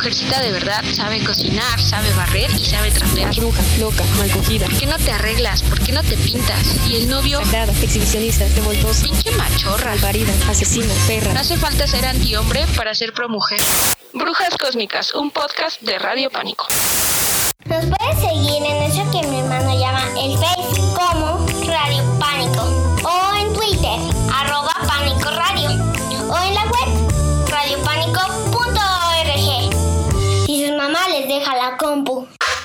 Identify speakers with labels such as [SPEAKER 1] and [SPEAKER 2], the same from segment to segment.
[SPEAKER 1] mujercita de verdad sabe cocinar, sabe barrer y sabe trapear.
[SPEAKER 2] Bruja, loca, malcogida.
[SPEAKER 1] ¿Por qué no te arreglas? ¿Por qué no te pintas? Y el novio,
[SPEAKER 2] Sagrada, exhibicionista, revoltosa,
[SPEAKER 1] pinche machorra.
[SPEAKER 2] alvarida, asesino, perra.
[SPEAKER 1] No hace falta ser antihombre para ser promujer. Brujas Cósmicas, un podcast de Radio Pánico.
[SPEAKER 3] Nos puedes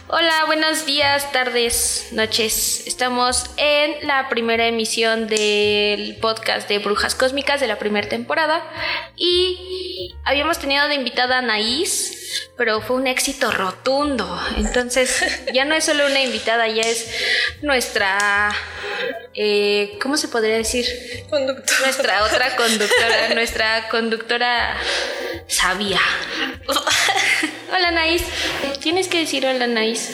[SPEAKER 4] Hola, buenos días, tardes, noches. Estamos en la primera emisión del podcast de Brujas Cósmicas de la primera temporada y habíamos tenido de invitada a Anaís, pero fue un éxito rotundo. Entonces ya no es solo una invitada, ya es nuestra, eh, ¿cómo se podría decir?
[SPEAKER 5] Conductor.
[SPEAKER 4] Nuestra otra conductora, nuestra conductora sabia. Hola Anaís, tienes que decir hola Anaís.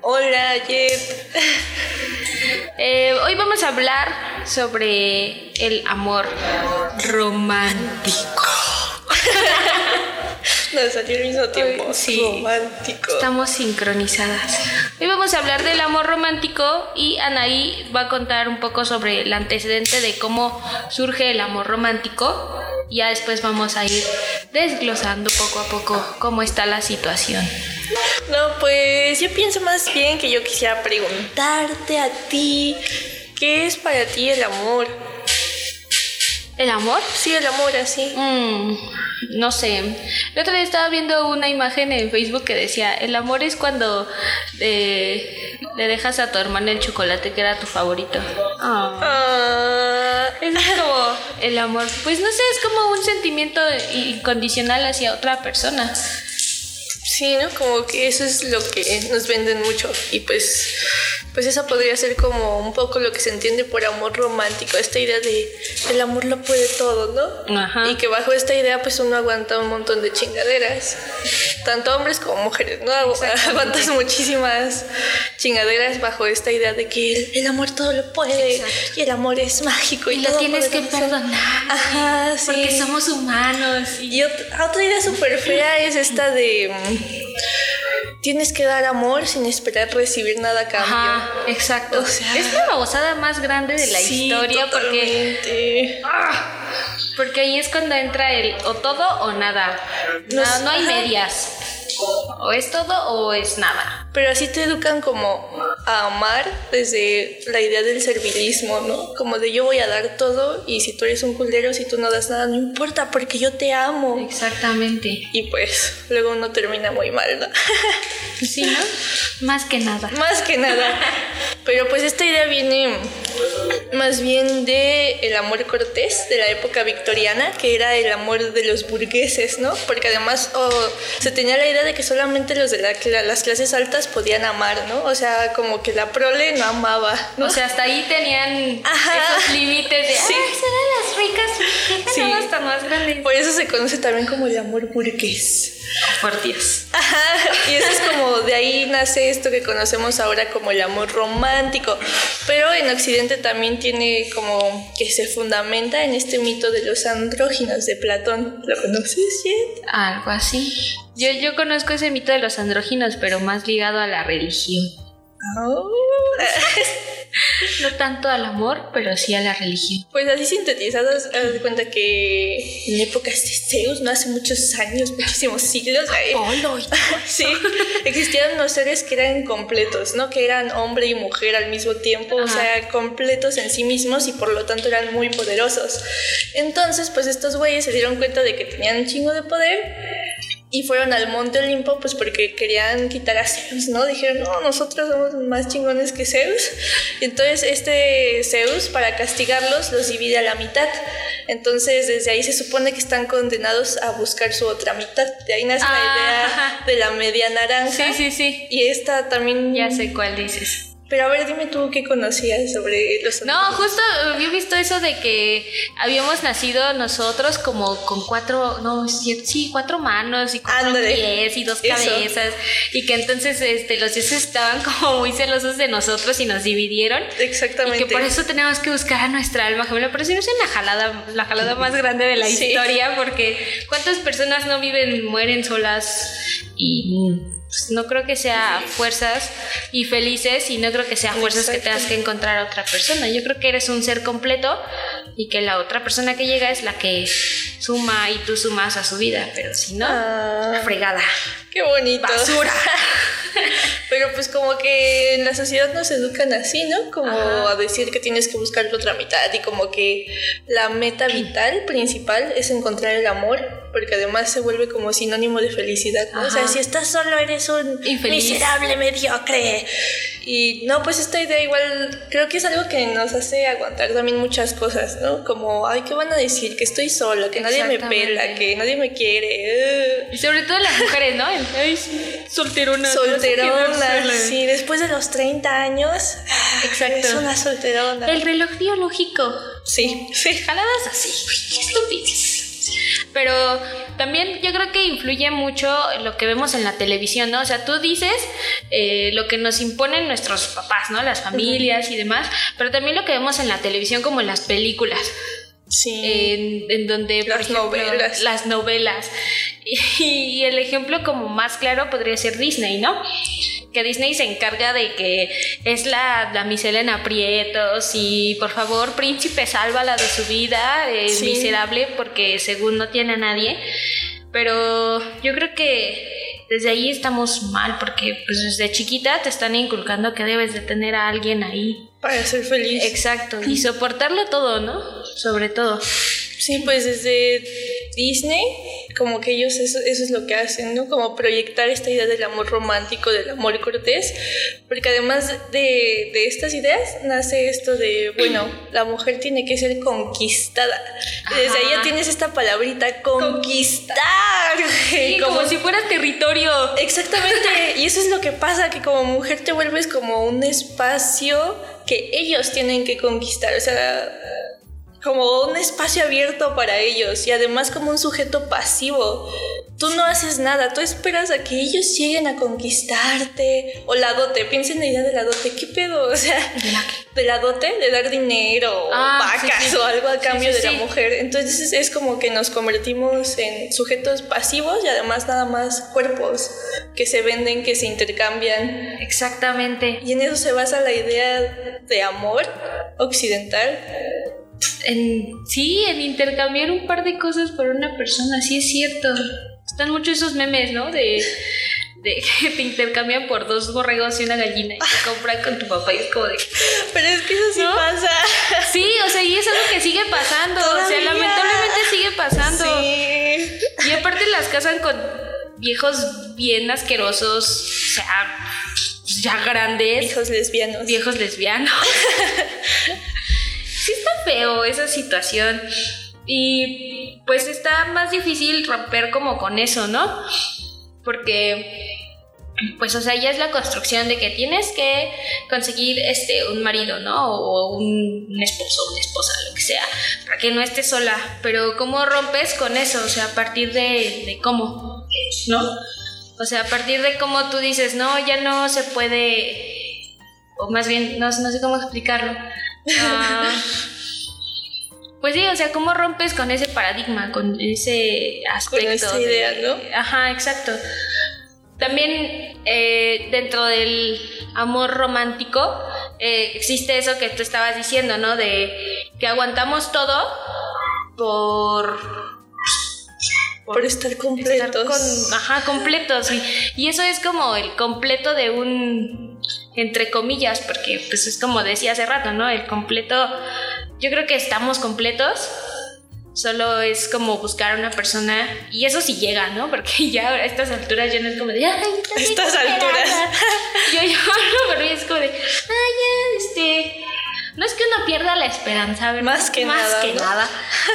[SPEAKER 5] Hola, Jet.
[SPEAKER 4] Eh, hoy vamos a hablar sobre el amor romántico.
[SPEAKER 5] Nos salió al mismo tiempo.
[SPEAKER 4] Sí.
[SPEAKER 5] Romántico.
[SPEAKER 4] Estamos sincronizadas. Hoy vamos a hablar del amor romántico y Anaí va a contar un poco sobre el antecedente de cómo surge el amor romántico. Ya después vamos a ir desglosando poco a poco cómo está la situación.
[SPEAKER 5] No, pues yo pienso más bien que yo quisiera preguntarte a ti, ¿qué es para ti el amor?
[SPEAKER 4] ¿El amor?
[SPEAKER 5] Sí, el amor así.
[SPEAKER 4] Mm, no sé. El otro día estaba viendo una imagen en Facebook que decía, el amor es cuando eh, le dejas a tu hermana el chocolate que era tu favorito. Ah, Eso es como el amor. Pues no sé, es como un sentimiento incondicional hacia otra persona.
[SPEAKER 5] sí, ¿no? Como que eso es lo que nos venden mucho. Y pues, pues eso podría ser como un poco lo que se entiende por amor romántico. Esta idea de el amor lo puede todo, ¿no?
[SPEAKER 4] Ajá.
[SPEAKER 5] Y que bajo esta idea pues uno aguanta un montón de chingaderas. Tanto hombres como mujeres, ¿no? Aguantas muchísimas chingaderas bajo esta idea de que el, el amor todo lo puede
[SPEAKER 4] Exacto.
[SPEAKER 5] y el amor es mágico. Y,
[SPEAKER 4] Y lo tienes que perdonar.
[SPEAKER 5] Ajá, sí.
[SPEAKER 4] Porque somos humanos. Y
[SPEAKER 5] Y ot- otra idea súper fea es esta de... mm, Tienes que dar amor sin esperar recibir nada a cambio.
[SPEAKER 4] Ajá, exacto.
[SPEAKER 5] O sea-
[SPEAKER 4] es la babosada más grande de la
[SPEAKER 5] Sí,
[SPEAKER 4] historia porque
[SPEAKER 5] totalmente.
[SPEAKER 4] Porque ahí es cuando entra el o todo o nada. No,
[SPEAKER 5] Nos-
[SPEAKER 4] no hay medias. O es todo o es nada.
[SPEAKER 5] Pero así te educan como a amar desde la idea del servilismo, ¿no? Como de yo voy a dar todo y si tú eres un culero, si tú no das nada, no importa porque yo te amo.
[SPEAKER 4] Exactamente.
[SPEAKER 5] Y pues luego uno termina muy mal, ¿no?
[SPEAKER 4] Sí, ¿no? Más que nada.
[SPEAKER 5] Más que nada. Pero pues esta idea viene más bien de el amor cortés de la época victoriana, que era el amor de los burgueses, ¿no? Porque además oh, se tenía la idea de que solamente los de la las clases altas podían amar, ¿no? O sea, como que la prole no amaba, ¿no?
[SPEAKER 4] O sea, hasta ahí tenían
[SPEAKER 5] Ajá.
[SPEAKER 4] esos límites de,
[SPEAKER 5] Sí.
[SPEAKER 4] ay, serán las ricas,
[SPEAKER 5] Sí.
[SPEAKER 4] sí. hasta más grandes.
[SPEAKER 5] por eso se conoce también como el amor burgués.
[SPEAKER 4] Por Dios.
[SPEAKER 5] Ajá, y eso es como de ahí nace esto que conocemos ahora como el amor romántico. Pero en Occidente también tiene como que se fundamenta en este mito de los andróginos de Platón. ¿Lo conoces, Jet?
[SPEAKER 4] Algo así. Yo, yo conozco ese mito de los andróginos, pero más ligado a la religión. No tanto al amor, pero sí a la religión.
[SPEAKER 5] Pues así sintetizados, haz de cuenta que en épocas de Zeus, no hace muchos años, muchísimos siglos, eh,
[SPEAKER 4] Polo.
[SPEAKER 5] sí, existían unos seres que eran completos, ¿no? Que eran hombre y mujer al mismo tiempo, o sea, completos en sí mismos y por lo tanto eran muy poderosos. Entonces, pues estos güeyes se dieron cuenta de que tenían un chingo de poder y fueron al Monte Olimpo, pues porque querían quitar a Zeus, ¿no? Dijeron, no, nosotros somos más chingones que Zeus. Y entonces este Zeus, para castigarlos, los divide a la mitad. Entonces desde ahí se supone que están condenados a buscar su otra mitad. De ahí nace
[SPEAKER 4] Ah,
[SPEAKER 5] la idea
[SPEAKER 4] ajá.
[SPEAKER 5] de la media naranja.
[SPEAKER 4] Sí, sí, sí.
[SPEAKER 5] Y esta también...
[SPEAKER 4] Ya sé cuál dices.
[SPEAKER 5] Pero a ver, dime tú qué conocías sobre los
[SPEAKER 4] No, justo había visto eso de que habíamos nacido nosotros como con cuatro, no, sí, cuatro manos y cuatro pies y dos
[SPEAKER 5] Eso.
[SPEAKER 4] cabezas y que entonces este, los dioses estaban como muy celosos de nosotros y nos dividieron.
[SPEAKER 5] Exactamente.
[SPEAKER 4] Y que por eso tenemos que buscar a nuestra alma gemela. Pero sí me hace la jalada, la jalada más grande de la
[SPEAKER 5] Sí.
[SPEAKER 4] historia, porque ¿cuántas personas no viven, mueren solas y pues, no creo que sea fuerzas y felices y no creo que sea fuerzas que tengas que encontrar a otra persona. Yo creo que eres un ser completo y que la otra persona que llega es la que suma y tú sumas a su vida, pero si no,
[SPEAKER 5] Ah,
[SPEAKER 4] fregada.
[SPEAKER 5] qué bonito.
[SPEAKER 4] Basura.
[SPEAKER 5] Pero pues como que en la sociedad nos educan así, ¿no? Como
[SPEAKER 4] Ajá.
[SPEAKER 5] a decir que tienes que buscar la otra mitad y como que la meta vital principal es encontrar el amor, porque además se vuelve como sinónimo de felicidad, ¿no? O sea, si estás solo eres un
[SPEAKER 4] Infeliz.
[SPEAKER 5] miserable mediocre. Y no, pues esta idea igual creo que es algo que nos hace aguantar también muchas cosas, ¿no? Como, ay, ¿qué van a decir? Que estoy sola, que nadie me pela, que nadie me quiere. uh.
[SPEAKER 4] Y sobre todo las mujeres, ¿no? El, Ay, sí, solterona.
[SPEAKER 5] Solterona,
[SPEAKER 4] sola".
[SPEAKER 5] sí, después de los 30 años. ah,
[SPEAKER 4] Exacto.
[SPEAKER 5] Es una solterona.
[SPEAKER 4] El reloj biológico.
[SPEAKER 5] Sí, sí.
[SPEAKER 4] Jaladas así. Uy, qué estupidez. Pero también yo creo que influye mucho lo que vemos en la televisión, ¿no? O sea, tú dices eh, lo que nos imponen nuestros papás, ¿no? Las familias y demás, pero también lo que vemos en la televisión como en las películas.
[SPEAKER 5] Sí.
[SPEAKER 4] en, en donde por
[SPEAKER 5] Las
[SPEAKER 4] ejemplo,
[SPEAKER 5] novelas.
[SPEAKER 4] las novelas y, y el ejemplo como más claro podría ser Disney no que Disney se encarga de que es la damisela en aprietos y por favor príncipe sálvala de su vida es
[SPEAKER 5] Sí.
[SPEAKER 4] miserable porque según no tiene a nadie pero yo creo que desde ahí estamos mal porque pues desde chiquita te están inculcando que debes de tener a alguien ahí
[SPEAKER 5] Para ser feliz.
[SPEAKER 4] Exacto, y soportarlo todo, ¿no? Sobre todo.
[SPEAKER 5] Sí, pues desde Disney, como que ellos eso, eso es lo que hacen, ¿no? Como proyectar esta idea del amor romántico, del amor cortés, porque además de, de estas ideas nace esto de, bueno, la mujer tiene que ser conquistada. Desde ahí ya
[SPEAKER 4] Ajá.
[SPEAKER 5] tienes esta palabrita, conquistar.
[SPEAKER 4] Sí, como, si fuera territorio.
[SPEAKER 5] Exactamente, y eso es lo que pasa, que como mujer te vuelves como un espacio que ellos tienen que conquistar, o sea, como un espacio abierto para ellos y además como un sujeto pasivo. Tú no haces nada, tú esperas a que ellos lleguen a conquistarte o la dote, piensa en la idea de la dote, ¿qué pedo? O sea, de la dote, de dar dinero,
[SPEAKER 4] Ah, sí,
[SPEAKER 5] vacas
[SPEAKER 4] sí.
[SPEAKER 5] o algo a
[SPEAKER 4] Sí,
[SPEAKER 5] cambio
[SPEAKER 4] sí,
[SPEAKER 5] de la
[SPEAKER 4] sí.
[SPEAKER 5] mujer. Entonces es, es como que nos convertimos en sujetos pasivos y además nada más cuerpos que se venden, que se intercambian.
[SPEAKER 4] Exactamente.
[SPEAKER 5] Y en eso se basa la idea de amor occidental.
[SPEAKER 4] En, sí, en intercambiar un par de cosas por una persona, sí es cierto. Están muchos esos memes, ¿no? De, de que te intercambian por dos borregos y una gallina y te compran con tu papá y es como de...
[SPEAKER 5] Pero es que eso sí
[SPEAKER 4] ¿No?
[SPEAKER 5] pasa.
[SPEAKER 4] Sí, o sea, y es algo que sigue pasando. O sea, lamentablemente sigue pasando.
[SPEAKER 5] Sí.
[SPEAKER 4] Y aparte las casan con viejos bien asquerosos, o sea, ya grandes.
[SPEAKER 5] Hijos lesbianos.
[SPEAKER 4] viejos lesbianos. sí está feo esa situación. Y pues está más difícil romper como con eso, ¿no? Porque pues o sea, ya es la construcción de que tienes que conseguir este un marido, ¿no? O un, esposo, una esposa, lo que sea, para que no estés sola. Pero ¿cómo rompes con eso? O sea, a partir de, de cómo, ¿no? O sea, a partir de cómo tú dices, no, ya no se puede, o más bien, no, no sé cómo explicarlo. Ah, pues sí, o sea, ¿cómo rompes con ese paradigma, con ese aspecto?
[SPEAKER 5] esa
[SPEAKER 4] de-
[SPEAKER 5] idea, ¿no?
[SPEAKER 4] Ajá, exacto. También eh, dentro del amor romántico eh, existe eso que tú estabas diciendo, ¿no? De que aguantamos todo por
[SPEAKER 5] Por estar
[SPEAKER 4] estar
[SPEAKER 5] completos.
[SPEAKER 4] con, ajá, completos. Y, y eso es como el completo de un, entre comillas, porque pues es como decía hace rato, ¿no? El completo, yo creo que estamos completos. Solo es como buscar a una persona y eso sí llega, ¿no? Porque ya a estas alturas ya no es como de, ay,
[SPEAKER 5] Estas
[SPEAKER 4] superada".
[SPEAKER 5] alturas.
[SPEAKER 4] Yo yo pero es como de, ay, ya, este, no es que uno pierda la esperanza, ¿verdad?
[SPEAKER 5] Más que
[SPEAKER 4] Más
[SPEAKER 5] nada,
[SPEAKER 4] que
[SPEAKER 5] ¿no?
[SPEAKER 4] nada.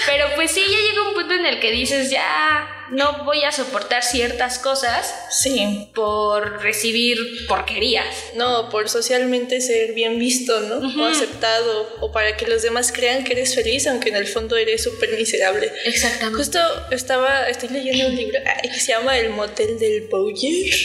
[SPEAKER 4] Pero pues sí, ya llega un punto en el que dices, ya no voy a soportar ciertas cosas
[SPEAKER 5] Sí.
[SPEAKER 4] por recibir porquerías.
[SPEAKER 5] No, por socialmente ser bien visto, ¿no? O aceptado, o para que los demás crean que eres feliz, aunque en el fondo eres súper miserable.
[SPEAKER 4] Exactamente.
[SPEAKER 5] Justo estaba, estoy leyendo un libro que se llama El Motel del Bowyer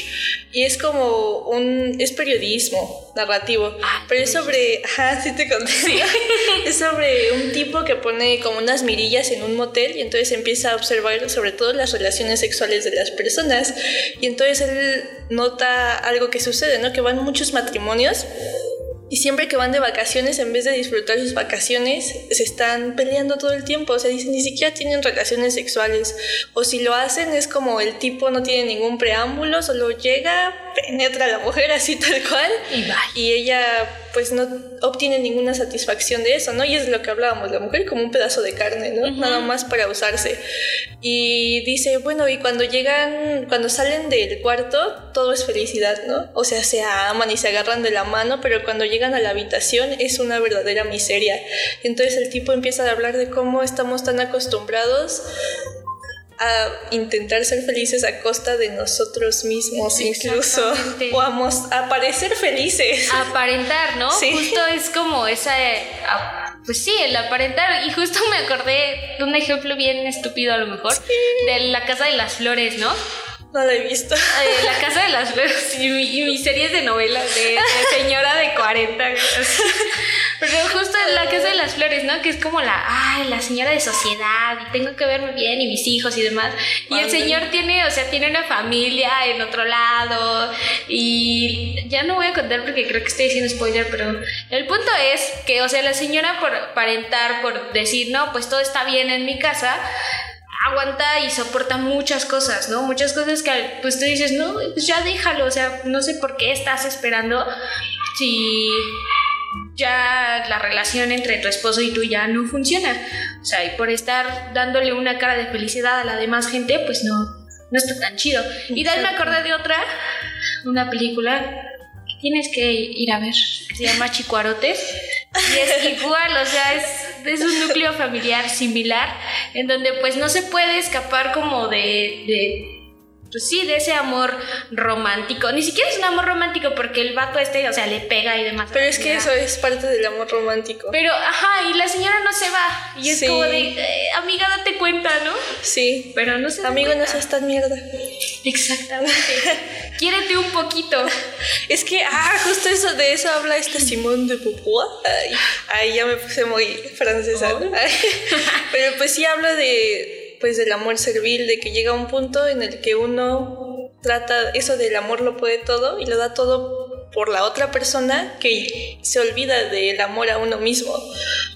[SPEAKER 5] y es como un, es periodismo narrativo,
[SPEAKER 4] Ah,
[SPEAKER 5] pero es sobre, ajá, sí te conté, es sobre un tipo que pone como unas mirillas en un motel y entonces empieza a observar sobre todo las relaciones sexuales de las personas. Y entonces él nota algo que sucede, ¿no? Que van muchos matrimonios y siempre que van de vacaciones, en vez de disfrutar sus vacaciones, se están peleando todo el tiempo. O sea, dicen, ni siquiera tienen relaciones sexuales. O si lo hacen, es como el tipo no tiene ningún preámbulo, solo llega, penetra a la mujer así tal cual.
[SPEAKER 4] Y
[SPEAKER 5] ella, pues, no obtiene ninguna satisfacción de eso, ¿no? Y es lo que hablábamos, la mujer como un pedazo de carne, ¿no? Nada más para usarse. Y dice, bueno, y cuando llegan, cuando salen del cuarto, todo es felicidad, ¿no? O sea, se aman y se agarran de la mano, pero cuando llegan a la habitación es una verdadera miseria. Entonces el tipo empieza a hablar de cómo estamos tan acostumbrados a intentar ser felices a costa de nosotros mismos incluso o a, a parecer felices.
[SPEAKER 4] aparentar, ¿no?
[SPEAKER 5] Sí.
[SPEAKER 4] Justo es como esa... eh, Pues sí, el aparentar. Y justo me acordé de un ejemplo bien estúpido a lo mejor, de la Casa de las Flores, ¿no?
[SPEAKER 5] No la he visto.
[SPEAKER 4] Eh, la Casa de las Flores y, mi- y mis series de novelas de, de señora de 40. güey, así. Pero justo en la Casa de las Flores, ¿no? Que es como la, ay, la señora de sociedad y tengo que verme bien y mis hijos y demás. Y el señor tiene, o sea, tiene una familia en otro lado y ya no voy a contar porque creo que estoy diciendo spoiler, pero el punto es que, o sea, la señora por aparentar, por decir, no, pues todo está bien en mi casa, aguanta y soporta muchas cosas, ¿no? Muchas cosas que pues tú dices, no, pues ya déjalo, o sea, no sé por qué estás esperando si ya la relación entre tu esposo y tú ya no funciona. O sea, y por estar dándole una cara de felicidad a la demás gente, pues no, no está tan chido. Y de ahí me acordé de otra, una película tienes que ir a ver, se llama Chicuarotes. Y es igual, o sea, es, es un núcleo familiar similar, en donde pues no se puede escapar como de, de pues sí, de ese amor romántico. Ni siquiera es un amor romántico porque el vato este, o sea, le pega y demás.
[SPEAKER 5] Pero es que eso es parte del amor romántico.
[SPEAKER 4] Pero, ajá, y la señora no se va. Y es
[SPEAKER 5] Sí.
[SPEAKER 4] como de, eh, amiga, date cuenta, ¿no?
[SPEAKER 5] Sí.
[SPEAKER 4] Pero no se
[SPEAKER 5] Amigo, no seas tan mierda.
[SPEAKER 4] Exactamente. Quiérete un poquito.
[SPEAKER 5] Es que, ah, justo eso, de eso habla esta Simone de Beauvoir. Ay, ay, ya me puse muy francesa.
[SPEAKER 4] Oh.
[SPEAKER 5] Pero pues sí habla de, pues del amor servil, de que llega un punto en el que uno trata eso del amor lo puede todo y lo da todo por la otra persona que se olvida del amor a uno mismo.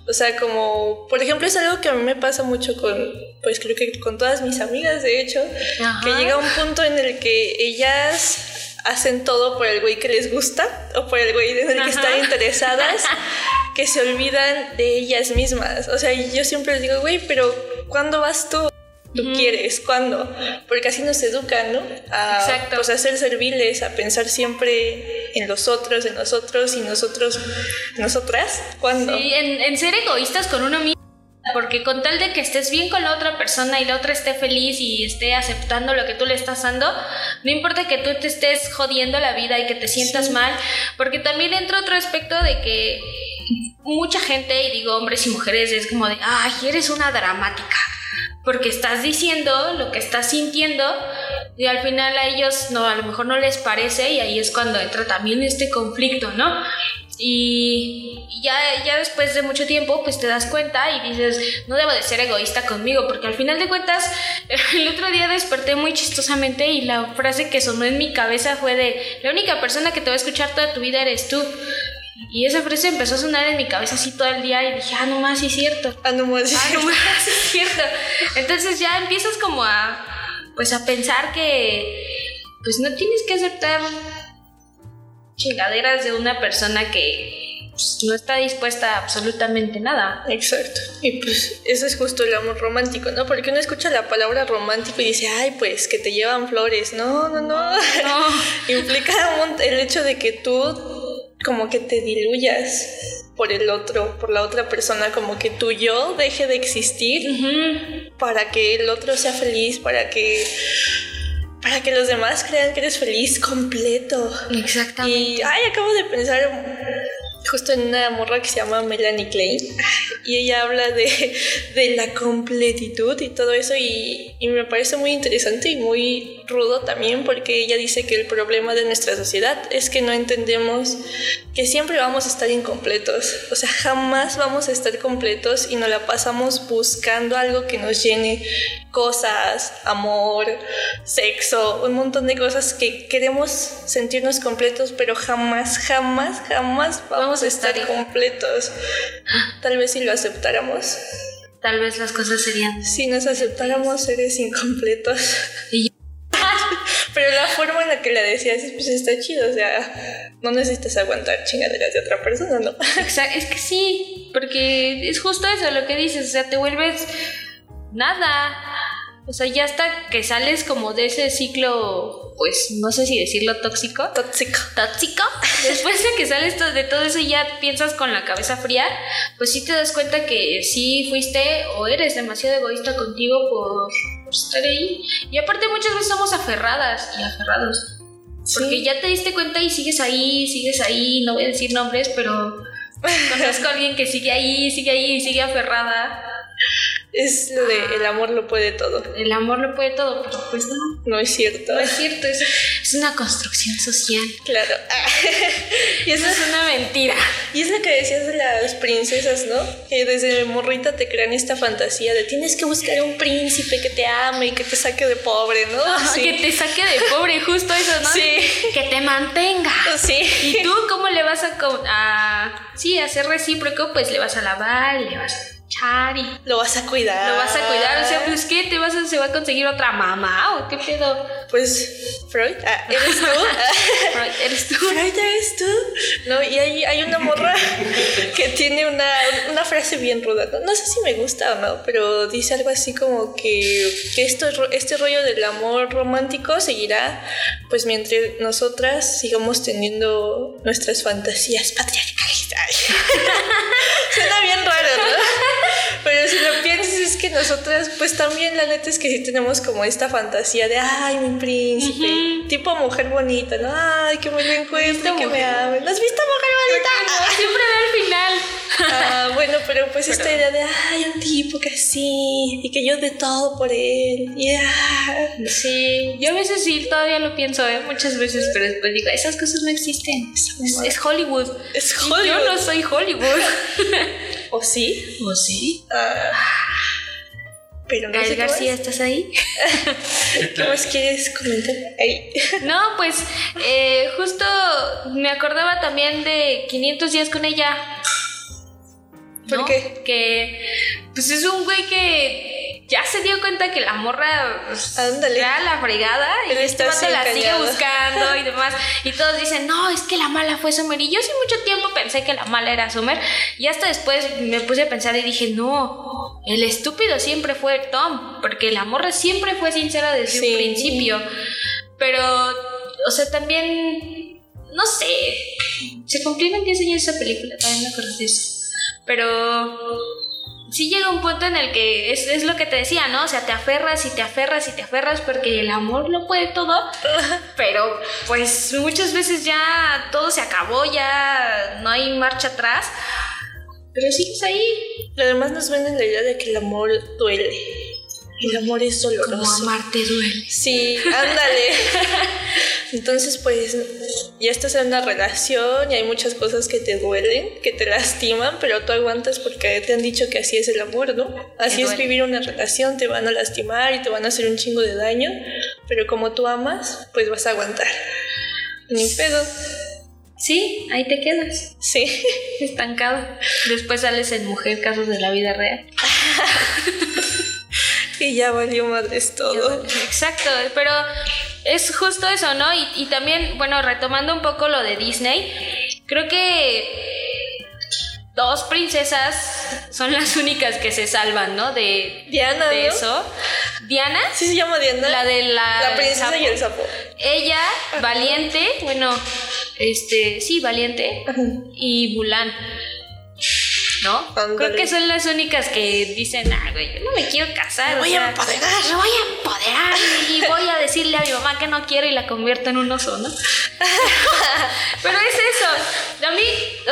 [SPEAKER 5] O sea, como, por ejemplo, es algo que a mí me pasa mucho con, pues creo que con todas mis amigas, de hecho,
[SPEAKER 4] Ajá.
[SPEAKER 5] que llega un punto en el que ellas hacen todo por el güey que les gusta o por el güey en el que están interesadas, que se olvidan de ellas mismas. O sea, yo siempre les digo, güey, pero ¿cuándo vas tú? ¿Tú quieres? ¿Cuándo? Porque así nos educan, ¿no? A,
[SPEAKER 4] Exacto.
[SPEAKER 5] Pues a ser serviles, a pensar siempre en los otros, en nosotros y nosotros, nosotras. ¿Cuándo?
[SPEAKER 4] Sí, en, en ser egoístas con uno mismo. Porque con tal de que estés bien con la otra persona y la otra esté feliz y esté aceptando lo que tú le estás dando, no importa que tú te estés jodiendo la vida y que te sientas mal, porque también entra otro aspecto de que mucha gente, y digo hombres y mujeres, es como de, ay, eres una dramática, porque estás diciendo lo que estás sintiendo y al final a ellos no, a lo mejor no les parece y ahí es cuando entra también este conflicto, ¿no? Y ya, ya después de mucho tiempo, pues te das cuenta y dices, no debo de ser egoísta conmigo, porque al final de cuentas, el otro día desperté muy chistosamente y la frase que sonó en mi cabeza fue de, la única persona que te va a escuchar toda tu vida eres tú. Y esa frase empezó a sonar en mi cabeza así todo el día y dije, ah, no más, sí es cierto.
[SPEAKER 5] Ah, no más.
[SPEAKER 4] Ah, no más, sí es cierto. Entonces ya empiezas como a, pues a pensar que, pues no tienes que aceptar chingaderas de una persona que pues, no está dispuesta a absolutamente nada.
[SPEAKER 5] Exacto. Y pues eso es justo el amor romántico, ¿no? Porque uno escucha la palabra romántico y dice, ay, pues que te llevan flores. No, no, no.
[SPEAKER 4] No.
[SPEAKER 5] Implica el hecho de que tú como que te diluyas por el otro, por la otra persona, como que tu yo deje de existir para que el otro sea feliz, para que para que los demás crean que eres feliz completo.
[SPEAKER 4] Exactamente.
[SPEAKER 5] Y ay, acabo de pensar justo en una morra que se llama Melanie Klein. y ella habla de, de la completitud y todo eso y, y me parece muy interesante y muy rudo también porque ella dice que el problema de nuestra sociedad es que no entendemos que siempre vamos a estar incompletos, o sea, jamás vamos a estar completos y nos la pasamos buscando algo que nos llene cosas, amor, sexo, un montón de cosas que queremos sentirnos completos, pero jamás, jamás, jamás vamos, a estar completos. Tal vez si lo aceptáramos.
[SPEAKER 4] Tal vez las cosas serían.
[SPEAKER 5] Si nos aceptáramos seres incompletos.
[SPEAKER 4] Y
[SPEAKER 5] Pero la forma en la que la decías, pues está chido, o sea, no necesitas aguantar chingaderas de otra persona, ¿no?
[SPEAKER 4] Exa- Es que sí, porque es justo eso lo que dices, o sea, te vuelves nada. O sea, ya hasta que sales como de ese ciclo, pues no sé si decirlo tóxico.
[SPEAKER 5] Tóxico.
[SPEAKER 4] Tóxico. Después de que sales de todo eso y ya piensas con la cabeza fría, pues sí te das cuenta que sí fuiste o eres demasiado egoísta contigo por estar ahí. Y aparte muchas veces somos aferradas y aferrados. Porque ya te diste cuenta y sigues ahí, sigues ahí, no voy a decir nombres, pero conozco a alguien que sigue ahí, sigue ahí, sigue aferrada.
[SPEAKER 5] Es lo de el amor lo puede todo.
[SPEAKER 4] El amor lo puede todo, pero pues no,
[SPEAKER 5] No es cierto.
[SPEAKER 4] no es cierto, es, es una construcción social.
[SPEAKER 5] Claro. y, eso es,
[SPEAKER 4] una mentira.
[SPEAKER 5] y es lo que decías de las princesas, ¿no? Que desde morrita te crean esta fantasía de tienes que buscar un príncipe que te ame y que te saque de pobre, ¿no?
[SPEAKER 4] Ajá, Que te saque de pobre, justo eso, ¿no?
[SPEAKER 5] Sí.
[SPEAKER 4] Que te mantenga.
[SPEAKER 5] Sí.
[SPEAKER 4] ¿Y tú cómo le vas a, a sí, a ser recíproco? Pues le vas a lavar, le vas a echar y
[SPEAKER 5] Lo vas a cuidar.
[SPEAKER 4] lo vas a cuidar. O sea, pues ¿qué? ¿Te vas a, se va a conseguir otra mamá o qué pedo?
[SPEAKER 5] Pues, Freud, ah, ¿eres tú?
[SPEAKER 4] Freud, ¿Eres tú?
[SPEAKER 5] Freud, ¿eres tú? No, y hay, hay una morra que tiene una, una frase bien ruda. No, No sé si me gusta o no, pero dice algo así como que, que esto, este rollo del amor romántico seguirá pues mientras nosotras sigamos teniendo nuestras fantasías patriarcales. Suena bien raro, ¿no? Pero si lo piensas es que nosotras, pues también la neta es que sí tenemos como esta fantasía de, ay, mi príncipe, tipo mujer bonita, ¿no? Ay, que me lo encuentre, que me ame. ¿No has visto mujer bonita?
[SPEAKER 4] Siempre al final.
[SPEAKER 5] Ah, bueno, pero pues esta idea de, ay, un tipo que así, y que yo de todo por él, y ah,
[SPEAKER 4] Sí, yo a veces sí todavía lo pienso, ¿eh? muchas veces, pero después digo, esas cosas no existen. Es, es Hollywood.
[SPEAKER 5] es
[SPEAKER 4] Y
[SPEAKER 5] Hollywood.
[SPEAKER 4] Yo no soy Hollywood.
[SPEAKER 5] ¿O sí?
[SPEAKER 4] ¿O sí?
[SPEAKER 5] Ah, pero no
[SPEAKER 4] Gael
[SPEAKER 5] sé
[SPEAKER 4] García. ¿estás ahí?
[SPEAKER 5] ¿Qué más quieres comentar? Ay.
[SPEAKER 4] No, pues eh, justo me acordaba también de 500 días con ella.
[SPEAKER 5] ¿Por
[SPEAKER 4] ¿no?
[SPEAKER 5] qué?
[SPEAKER 4] Que pues es un güey que ya se dio cuenta que la morra pues,
[SPEAKER 5] Ándale.
[SPEAKER 4] era la fregada y este la sigue buscando y demás. Y todos dicen, no, es que la mala fue Summer. Y yo sí mucho tiempo pensé que la mala era Summer. Y hasta después me puse a pensar y dije, no, el estúpido siempre fue Tom. Porque la morra siempre fue sincera desde
[SPEAKER 5] Sí.
[SPEAKER 4] un principio. Pero, o sea, también, no sé, se cumplieron 10 años esa película, también me acuerdo de eso. Pero sí llega un punto en el que es, es lo que te decía, ¿no? O sea, te aferras y te aferras y te aferras porque el amor lo puede todo, pero pues muchas veces ya todo se acabó, ya no hay marcha atrás, pero sigues ahí.
[SPEAKER 5] Además nos venden la idea de que el amor duele. El amor es
[SPEAKER 4] Como
[SPEAKER 5] doloroso.
[SPEAKER 4] amarte duele.
[SPEAKER 5] Sí, ándale. Entonces, pues, ya estás en una relación y hay muchas cosas que te duelen, que te lastiman, pero tú aguantas porque te han dicho que así es el amor, ¿no? Así es vivir una relación, te van a lastimar y te van a hacer un chingo de daño, pero como tú amas, pues vas a aguantar. Ni pedo.
[SPEAKER 4] Sí, ahí te quedas,
[SPEAKER 5] Sí.
[SPEAKER 4] estancado. Después sales en Mujer Casos de la Vida Real.
[SPEAKER 5] Y ya valió madres todo.
[SPEAKER 4] Exacto, pero es justo eso, ¿no? Y, y también, bueno, retomando un poco lo de Disney, creo que dos princesas son las únicas que se salvan, ¿no? De,
[SPEAKER 5] Diana,
[SPEAKER 4] de
[SPEAKER 5] ¿no?
[SPEAKER 4] eso. Diana,
[SPEAKER 5] Sí se llama Diana.
[SPEAKER 4] la de la,
[SPEAKER 5] La princesa
[SPEAKER 4] sapo.
[SPEAKER 5] y el sapo.
[SPEAKER 4] Ella, valiente, bueno, este, sí, valiente, y Mulan. ¿No? Creo que son las únicas que dicen, ah, güey, yo no me quiero casar.
[SPEAKER 5] Me
[SPEAKER 4] o
[SPEAKER 5] voy a empoderar".
[SPEAKER 4] Me voy a empoderar y voy a decirle a mi mamá que no quiero y la convierto en un oso, ¿no? Pero es eso. A mí,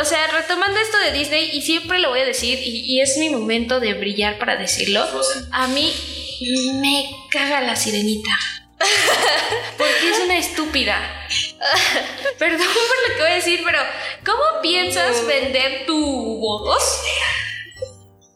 [SPEAKER 4] o sea, retomando esto de Disney, y siempre lo voy a decir, y, y es mi momento de brillar para decirlo, a mí me caga la sirenita. Porque es una estúpida. Perdón por lo que voy a decir, pero ¿cómo piensas vender tu voz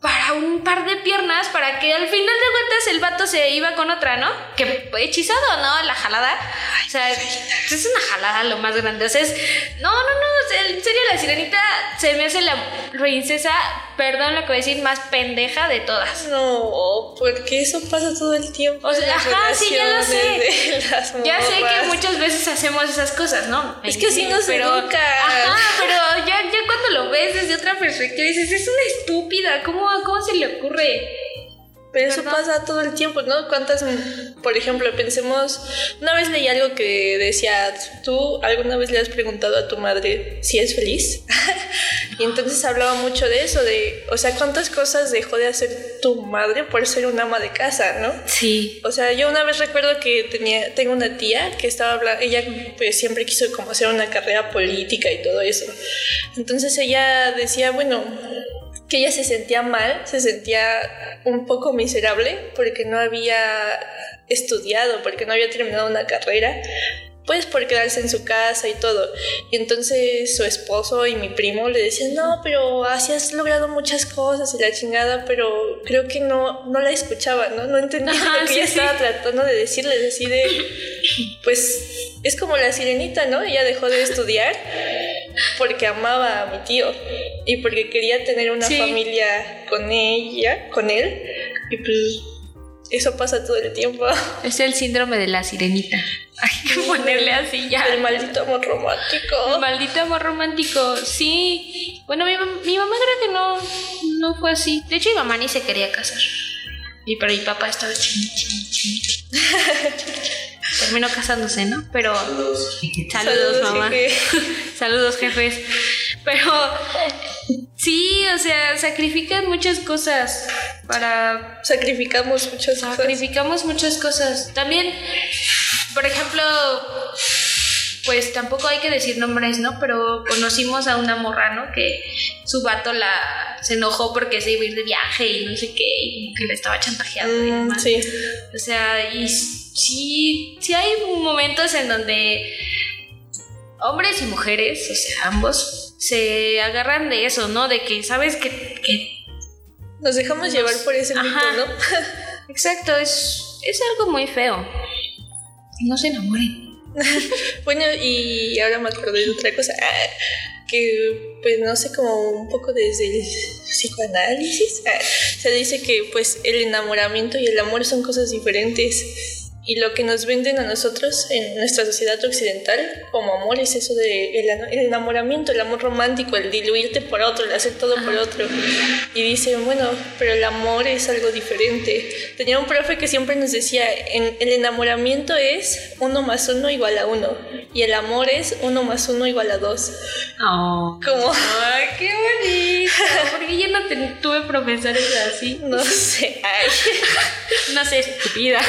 [SPEAKER 4] para un par de piernas para que al final de cuentas el vato se iba con otra, ¿no? Que hechizado, ¿no? La jalada. O sea, es una jalada lo más grande. O sea, es. No, no, no. en serio, la sirenita se me hace la princesa, perdón lo que voy a decir, más pendeja de todas.
[SPEAKER 5] No, porque eso pasa todo el tiempo.
[SPEAKER 4] O sea,
[SPEAKER 5] en las
[SPEAKER 4] ajá, sí, ya lo sé. Ya sé que muchas veces hacemos esas cosas, ¿no?
[SPEAKER 5] Es que así nos
[SPEAKER 4] pero,
[SPEAKER 5] educan.
[SPEAKER 4] Ajá, pero ya, ya cuando lo ves desde otra perspectiva dices, es una estúpida, ¿cómo, cómo se le ocurre?
[SPEAKER 5] Pero eso
[SPEAKER 4] ¿Verdad?
[SPEAKER 5] pasa todo el tiempo, ¿no? ¿Cuántas, por ejemplo, pensemos, una vez leí algo que decía, ¿tú alguna vez le has preguntado a tu madre si es feliz? y entonces hablaba mucho de eso, de, o sea, ¿cuántas cosas dejó de hacer tu madre por ser una ama de casa, ¿no?
[SPEAKER 4] Sí.
[SPEAKER 5] O sea, yo una vez recuerdo que tenía, tengo una tía que estaba hablando, ella pues siempre quiso como hacer una carrera política y todo eso. Entonces ella decía, bueno, que ella se sentía mal, se sentía un poco miserable porque no había estudiado, porque no había terminado una carrera, pues por quedarse en su casa y todo. Y entonces su esposo y mi primo le decían, no, pero así has logrado muchas cosas y la chingada, pero creo que no, no la escuchaba, ¿no? No entendía
[SPEAKER 4] Ajá,
[SPEAKER 5] lo que
[SPEAKER 4] sí,
[SPEAKER 5] ella
[SPEAKER 4] sí.
[SPEAKER 5] estaba tratando de decirle, así de, pues es como la sirenita, ¿no? Ella dejó de estudiar porque amaba a mi tío y porque quería tener una
[SPEAKER 4] Sí.
[SPEAKER 5] familia con ella, con él, y pues eso pasa todo el tiempo.
[SPEAKER 4] Es el síndrome de la sirenita. Hay que ponerle así ya.
[SPEAKER 5] El maldito amor romántico.
[SPEAKER 4] El maldito amor romántico, sí. Bueno, mi, mi mamá creo que no, no fue así. De hecho, mi mamá ni se quería casar. Y pero mi papá estaba ching, ching, ching. Terminó casándose, ¿no? Pero. Saludos, mamá.
[SPEAKER 5] jefe.
[SPEAKER 4] Saludos, jefes. Pero. Sí, o sea, sacrifican muchas cosas para
[SPEAKER 5] Sacrificamos muchas cosas.
[SPEAKER 4] Sacrificamos muchas cosas. También, por ejemplo, pues tampoco hay que decir nombres, ¿no? Pero conocimos a una morra, ¿no? Que su vato la se enojó porque se iba a ir de viaje y no sé qué, y que le estaba chantajeando y
[SPEAKER 5] Mm,
[SPEAKER 4] demás.
[SPEAKER 5] sí.
[SPEAKER 4] O sea, y sí, sí hay momentos en donde hombres y mujeres, o sea, ambos, se agarran de eso, ¿no? De que sabes que, que
[SPEAKER 5] Nos dejamos llevar por ese mito. ¿no?
[SPEAKER 4] Exacto, es, es algo muy feo. No se enamoren.
[SPEAKER 5] Bueno, y ahora me acordé de otra cosa. ah, Que, pues, no sé, como un poco desde el psicoanálisis. ah, se dice que, pues, el enamoramiento y el amor son cosas diferentes. Y lo que nos venden a nosotros en nuestra sociedad occidental como amor es eso de el, el enamoramiento, el amor romántico, el diluirte por otro, el hacer todo por otro. Y dicen, bueno, pero el amor es algo diferente. Tenía un profe que siempre nos decía, en, el enamoramiento es uno más uno igual a uno. Y el amor es uno más uno igual a dos.
[SPEAKER 4] Oh.
[SPEAKER 5] Como,
[SPEAKER 4] Ay, qué bonito. Porque yo no te- tuve profesores así.
[SPEAKER 5] no sé. Ay.
[SPEAKER 4] No sé, estúpida.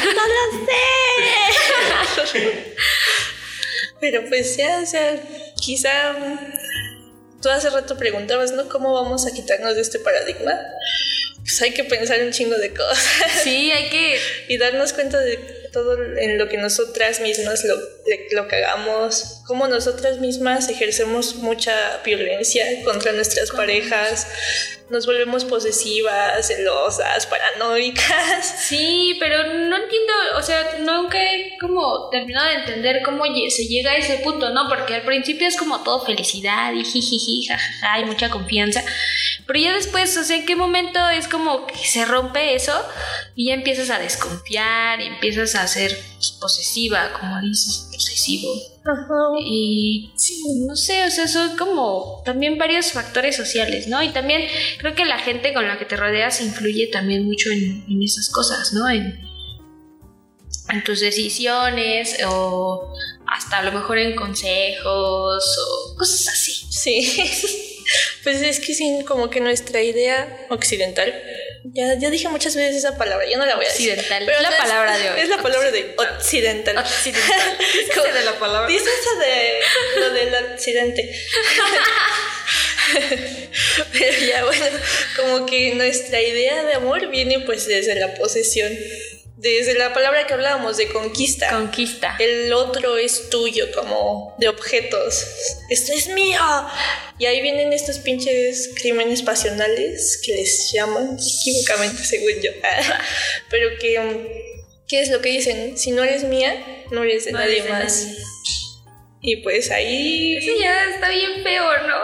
[SPEAKER 5] Pero pues ya, o sea, quizá mm, tú hace rato preguntabas, ¿no? ¿Cómo vamos a quitarnos de este paradigma? Pues hay que pensar un chingo de cosas
[SPEAKER 4] Sí, hay que.
[SPEAKER 5] y darnos cuenta de todo en lo que nosotras mismas lo, lo que hagamos, cómo nosotras mismas ejercemos mucha violencia contra nuestras parejas, nos volvemos posesivas, celosas, paranoicas.
[SPEAKER 4] Sí, pero no entiendo, o sea, nunca he como terminado de entender cómo se llega a ese punto, ¿no? Porque al principio es como todo felicidad y jijiji, jajaja, y mucha confianza. Pero ya después, o sea, ¿en qué momento es como que se rompe eso y ya empiezas a desconfiar y empiezas a ser posesiva, como dices, posesivo? Y sí, no sé, o sea, son como también varios factores sociales, ¿no? Y también creo que la gente con la que te rodeas influye también mucho en, en esas cosas, ¿no? En, en tus decisiones o hasta a lo mejor en consejos o cosas así.
[SPEAKER 5] Sí. Pues es que sí, como que nuestra idea occidental. Ya, ya dije muchas veces esa palabra, yo no la voy a decir.
[SPEAKER 4] Occidental.
[SPEAKER 5] Pero
[SPEAKER 4] Es la palabra de hoy.
[SPEAKER 5] Es la palabra de occidental.
[SPEAKER 4] Occidental.
[SPEAKER 5] Como-
[SPEAKER 4] de la palabra.
[SPEAKER 5] Dice eso de lo del occidente. Pero ya bueno, como que nuestra idea de amor viene pues desde la posesión. Desde la palabra que hablábamos de conquista.
[SPEAKER 4] Conquista.
[SPEAKER 5] El otro es tuyo, como de objetos. Esto es mío. Y ahí vienen estos pinches crímenes pasionales que les llaman equivocamente, según yo. Pero que, ¿qué es lo que dicen? Si no eres mía, no eres de
[SPEAKER 4] No
[SPEAKER 5] nadie
[SPEAKER 4] eres de
[SPEAKER 5] más.
[SPEAKER 4] nadie.
[SPEAKER 5] Y pues ahí.
[SPEAKER 4] Eso ya está bien feo, ¿no?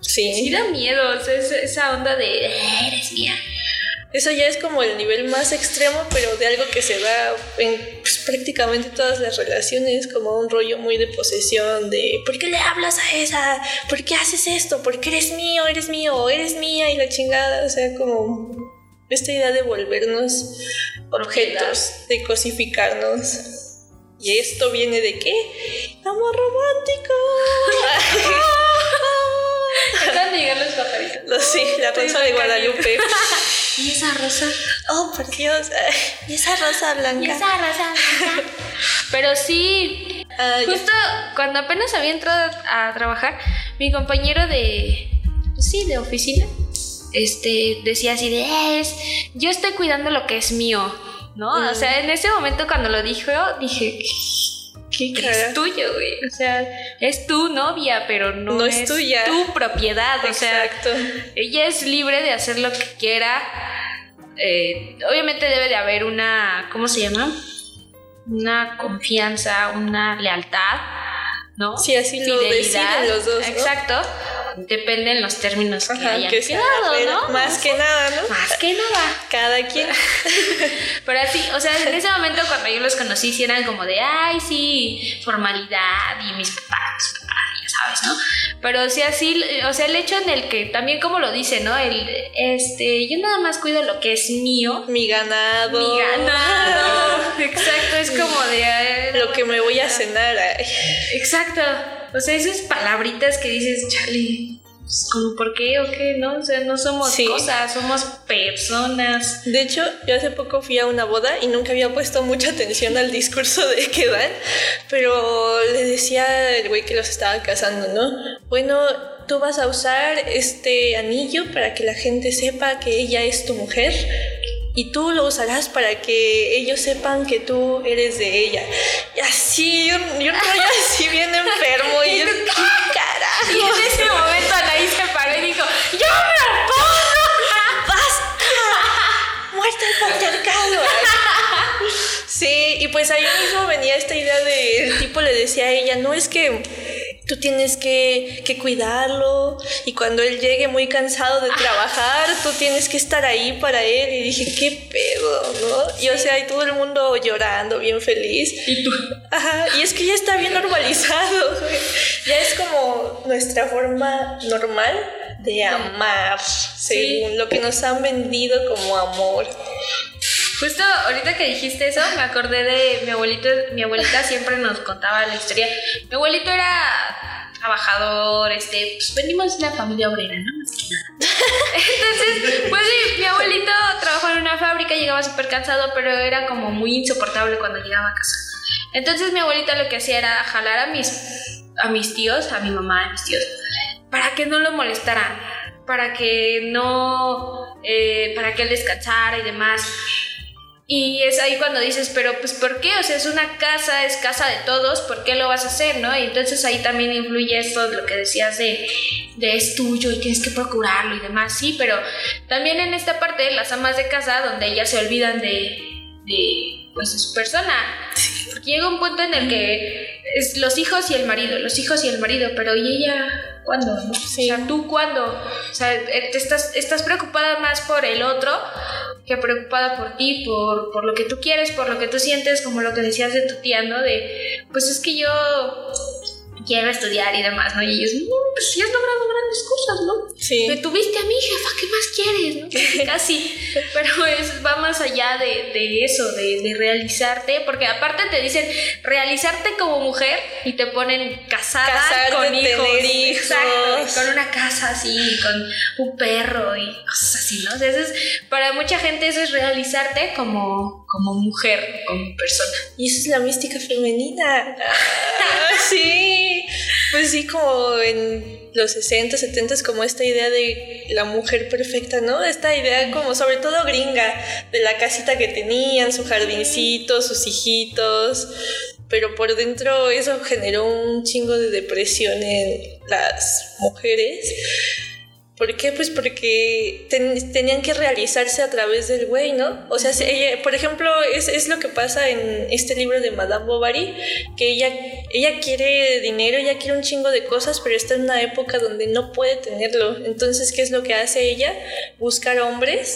[SPEAKER 4] Sí
[SPEAKER 5] Sí.
[SPEAKER 4] da miedo, o sea, esa, esa onda de "Eh, eres mía.
[SPEAKER 5] Eso ya es como el nivel más extremo, pero de algo que se da en pues, prácticamente todas las relaciones, como un rollo muy de posesión, de ¿por qué le hablas a esa? ¿Por qué haces esto? ¿Por qué eres mío? ¿Eres mío? ¿O eres mía? Y la chingada, o sea, como esta idea de volvernos objetos, de cosificarnos. ¿Y esto viene de qué? Amor romántico.
[SPEAKER 4] Acaban de llegar los pajaritos.
[SPEAKER 5] Sí, la rosa de Guadalupe.
[SPEAKER 4] ¿Y esa rosa?
[SPEAKER 5] Oh, por Dios. Y esa rosa blanca.
[SPEAKER 4] Pero sí,
[SPEAKER 5] Ah, ya.
[SPEAKER 4] justo cuando apenas había entrado a trabajar, mi compañero de, sí, de oficina, este, decía así de, "Eh, es, yo estoy cuidando lo que es mío, ¿no? O
[SPEAKER 5] Mm.
[SPEAKER 4] sea, en ese momento cuando lo dijo, dije,
[SPEAKER 5] Qué
[SPEAKER 4] es tuyo, güey. O sea, es tu novia, pero no,
[SPEAKER 5] No es tuya.
[SPEAKER 4] tu propiedad. O sea,
[SPEAKER 5] Exacto.
[SPEAKER 4] ella es libre de hacer lo que quiera. Eh, obviamente debe de haber una, ¿cómo se llama? Una confianza, una lealtad, ¿no?
[SPEAKER 5] Sí, así lo deciden los dos, ¿no?
[SPEAKER 4] Exacto. Dependen los términos que
[SPEAKER 5] Ajá,
[SPEAKER 4] hayan
[SPEAKER 5] que sea
[SPEAKER 4] quedado,
[SPEAKER 5] pero
[SPEAKER 4] ¿no?
[SPEAKER 5] Más que nada, ¿no?
[SPEAKER 4] Más que nada.
[SPEAKER 5] Cada quien.
[SPEAKER 4] Pero así, o sea, en ese momento cuando yo los conocí, sí eran como de, ay, sí, formalidad y mis papás, ya sabes, ¿no? Pero sí así, o sea, el hecho en el que también como lo dice, ¿no? El, este, yo nada más cuido lo que es mío.
[SPEAKER 5] Mi ganado.
[SPEAKER 4] Mi ganado. Exacto, es como de... eh,
[SPEAKER 5] Lo que me voy a cenar. ay.
[SPEAKER 4] Exacto. O sea, esas palabritas que dices, chale, pues, como por qué o qué, ¿no? O sea, no somos
[SPEAKER 5] Sí.
[SPEAKER 4] cosas, somos personas.
[SPEAKER 5] De hecho, yo hace poco fui a una boda y nunca había puesto mucha atención al discurso de que dan, pero le decía el güey que los estaba casando, ¿no? Bueno, tú vas a usar este anillo para que la gente sepa que ella es tu mujer. Y tú lo usarás para que ellos sepan que tú eres de ella. Y así, un, y un rollo así bien enfermo. y yo, ¿qué
[SPEAKER 4] Y
[SPEAKER 5] carajo?
[SPEAKER 4] en ese momento Anaí se paró y dijo, ¡Yo me opongo!
[SPEAKER 5] muerta el patriarcado. Sí, y pues ahí mismo venía esta idea de, el tipo le decía a ella, no es que tú tienes que, que cuidarlo y cuando él llegue muy cansado de trabajar, tú tienes que estar ahí para él. Y dije, qué pedo, ¿no? Y o sea, y todo el mundo llorando, bien feliz.
[SPEAKER 4] Y tú,
[SPEAKER 5] Ajá, y es que ya está bien normalizado, güey. Ya es como nuestra forma normal de amar, según lo que nos han vendido como amor.
[SPEAKER 4] Justo ahorita que dijiste eso, me acordé de mi abuelito. Mi abuelita siempre nos contaba la historia. Mi abuelito era trabajador, este, pues venimos de la familia obrera, ¿no? Más que nada. Entonces, pues sí, mi abuelito trabajaba en una fábrica, llegaba súper cansado, pero era como muy insoportable cuando llegaba a casa. Entonces mi abuelita lo que hacía era jalar a mis, a mis tíos, a mi mamá, a mis tíos, para que no lo molestaran, para que no, eh, para que él descansara y demás. Y es ahí cuando dices, pero pues ¿por qué? O sea, es una casa, es casa de todos, ¿por qué lo vas a hacer, no? Y entonces ahí también influye esto, lo que decías de, de es tuyo y tienes que procurarlo y demás, sí, pero también en esta parte, las amas de casa, donde ellas se olvidan de, de pues, de su persona. Porque llega un punto en el que es los hijos y el marido, los hijos y el marido, pero ¿y ella cuándo? no?
[SPEAKER 5] Sí.
[SPEAKER 4] O sea, ¿tú cuándo? O sea, eh, te estás, estás preocupada más por el otro que preocupada por ti, por, por lo que tú quieres, por lo que tú sientes, como lo que decías de tu tía, ¿no? De, pues es que yo quiero estudiar y demás, ¿no? Y ellos, no, pues sí has logrado grandes cosas, ¿no?
[SPEAKER 5] Sí.
[SPEAKER 4] Me tuviste a mi jefa, ¿qué más quieres? ¿no? Casi. Pero es, va más allá de, de eso, de, de realizarte, porque aparte te dicen realizarte como mujer y te ponen casada
[SPEAKER 5] Casarte,
[SPEAKER 4] con hijos.
[SPEAKER 5] hijos.
[SPEAKER 4] Exacto, con una casa así, con un perro y cosas así, ¿no? O sea, eso es, para mucha gente eso es realizarte como, como mujer, como persona.
[SPEAKER 5] Y eso es la mística femenina. Ah, Pues sí, como en los 60, 70 como esta idea de la mujer perfecta, ¿no? Esta idea como sobre todo gringa, de la casita que tenían, su jardincito, sus hijitos. Pero por dentro eso generó un chingo de depresión en las mujeres. ¿Por qué? Pues porque ten- tenían que realizarse a través del güey, ¿no? O sea, si ella- por ejemplo, es, es lo que pasa en este libro de Madame Bovary, que ella, ella quiere dinero, ella quiere un chingo de cosas, pero está en una época donde no puede tenerlo. Entonces, ¿qué es lo que hace ella? Buscar hombres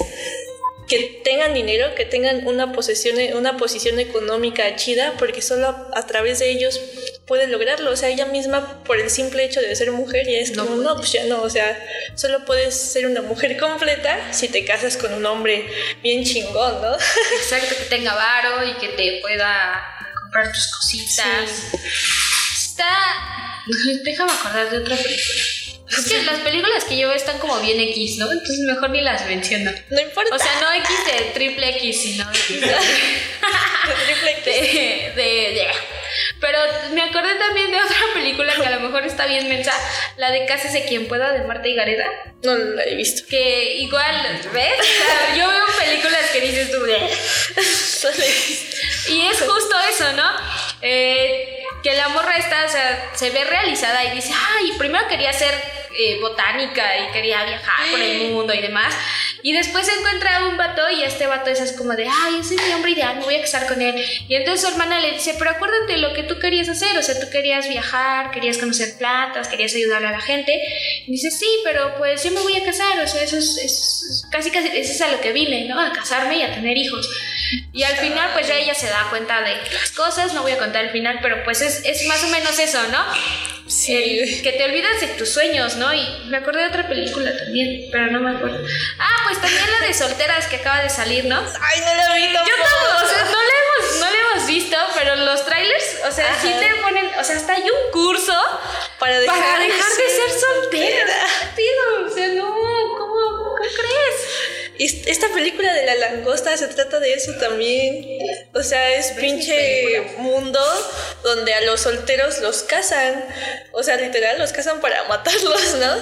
[SPEAKER 5] que tengan dinero, que tengan una posesión, una posición económica chida, porque solo a través de ellos puede lograrlo. O sea, ella misma, por el simple hecho de ser mujer, ya es
[SPEAKER 4] No
[SPEAKER 5] como,
[SPEAKER 4] puede.
[SPEAKER 5] no, pues ya no. O sea, solo puedes ser una mujer completa si te casas con un hombre bien chingón, ¿no?
[SPEAKER 4] Exacto, que tenga varo y que te pueda comprar tus cositas. Está. Déjame acordar de otra película. Es que las películas que yo veo están como bien X, ¿no? Entonces mejor ni las menciono.
[SPEAKER 5] No importa.
[SPEAKER 4] O sea, no X de triple X, sino X de.
[SPEAKER 5] triple X.
[SPEAKER 4] de, de- de- Pero me acordé también de otra película que a lo mejor está bien mensa, la de Cásese quien pueda de Marta y Gareda.
[SPEAKER 5] No la he visto.
[SPEAKER 4] Que igual, ¿ves? O sea, yo veo películas que dices tú. Y es justo eso, ¿no? Eh, que la morra está, o sea, se ve realizada y dice, ay, primero quería ser eh, botánica y quería viajar por el mundo y demás. Y después se encuentra un vato y este vato es como de, ay, ese es mi hombre ideal, me voy a casar con él. Y entonces su hermana le dice, pero acuérdate de lo que tú querías hacer, o sea, tú querías viajar, querías conocer plantas, querías ayudarle a la gente. Y dice, sí, pero pues yo me voy a casar, o sea, eso es, es- casi, casi, eso es a lo que vine, ¿no? A casarme y a tener hijos. Y al final, pues ya ella se da cuenta de las cosas, no voy a contar el final, pero pues es, es más o menos eso, ¿no?
[SPEAKER 5] Sí.
[SPEAKER 4] El que te olvidas de tus sueños, ¿no? Y me acordé de otra película también, pero no me acuerdo. Ah, pues también la de solteras que acaba de salir, ¿no?
[SPEAKER 5] Ay, no la vi
[SPEAKER 4] Yo
[SPEAKER 5] tampoco.
[SPEAKER 4] o sea, no la hemos, no la hemos visto, pero los trailers, o sea, sí
[SPEAKER 5] Ajá.
[SPEAKER 4] te ponen, o sea, hasta hay un curso
[SPEAKER 5] Para dejar,
[SPEAKER 4] para dejar de ser soltera.
[SPEAKER 5] Esta película de la langosta se trata de eso también. O sea, es pinche mundo donde a los solteros los casan. O sea, literal, los casan para matarlos, ¿no?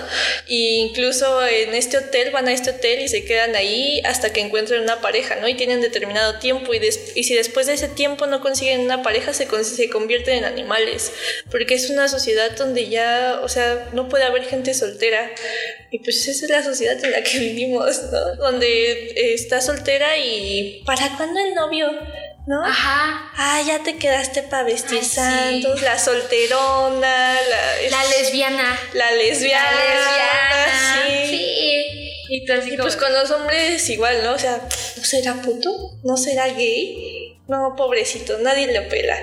[SPEAKER 5] Y incluso en este hotel van a este hotel y se quedan ahí hasta que encuentren una pareja, ¿no? Y tienen determinado tiempo. Y, y si después de ese tiempo no consiguen una pareja, se, con- se convierten en animales. Porque es una sociedad donde ya, o sea, no puede haber gente soltera. Y pues esa es la sociedad en la que vivimos, ¿no? Donde eh, estás soltera y ¿para cuándo el novio? ¿No?
[SPEAKER 4] Ajá.
[SPEAKER 5] Ah, ya te quedaste para vestir
[SPEAKER 4] Ay, sí.
[SPEAKER 5] santos, la solterona, la,
[SPEAKER 4] La lesbiana.
[SPEAKER 5] la lesbiana,
[SPEAKER 4] La lesbiana.
[SPEAKER 5] sí.
[SPEAKER 4] Sí. Y tú así
[SPEAKER 5] Y
[SPEAKER 4] como-
[SPEAKER 5] pues con los hombres igual, ¿no? O sea, ¿no será puto? ¿No será gay? No, pobrecito, nadie lo pela,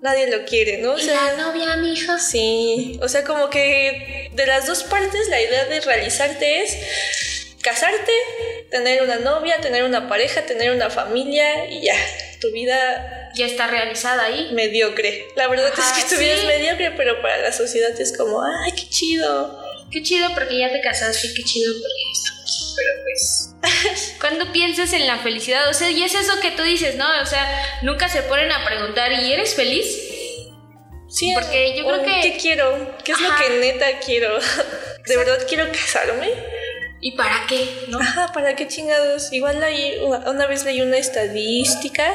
[SPEAKER 5] nadie lo quiere, ¿no? O
[SPEAKER 4] ¿Y la novia, mijo?
[SPEAKER 5] Sí, o sea, como que de las dos partes la idea de realizarte es casarte, tener una novia, tener una pareja, tener una familia y ya, tu vida
[SPEAKER 4] Ya está realizada ahí.
[SPEAKER 5] mediocre. La verdad
[SPEAKER 4] Ajá,
[SPEAKER 5] es que tu vida
[SPEAKER 4] sí.
[SPEAKER 5] es mediocre, pero para la sociedad es como, ay, qué chido.
[SPEAKER 4] Qué chido porque ya te casaste, qué chido porque estamos. Pero pues. Cuando piensas en la felicidad, o sea, y es eso que tú dices, ¿no? O sea, nunca se ponen a preguntar, ¿y eres feliz?
[SPEAKER 5] Sí,
[SPEAKER 4] Porque yo creo que-
[SPEAKER 5] ¿Qué quiero? ¿Qué es
[SPEAKER 4] Ajá.
[SPEAKER 5] lo que neta quiero? ¿De verdad quiero casarme?
[SPEAKER 4] ¿Y para qué? ¿No?
[SPEAKER 5] Ajá, ¿para qué chingados? Igual leí, una, vez leí una estadística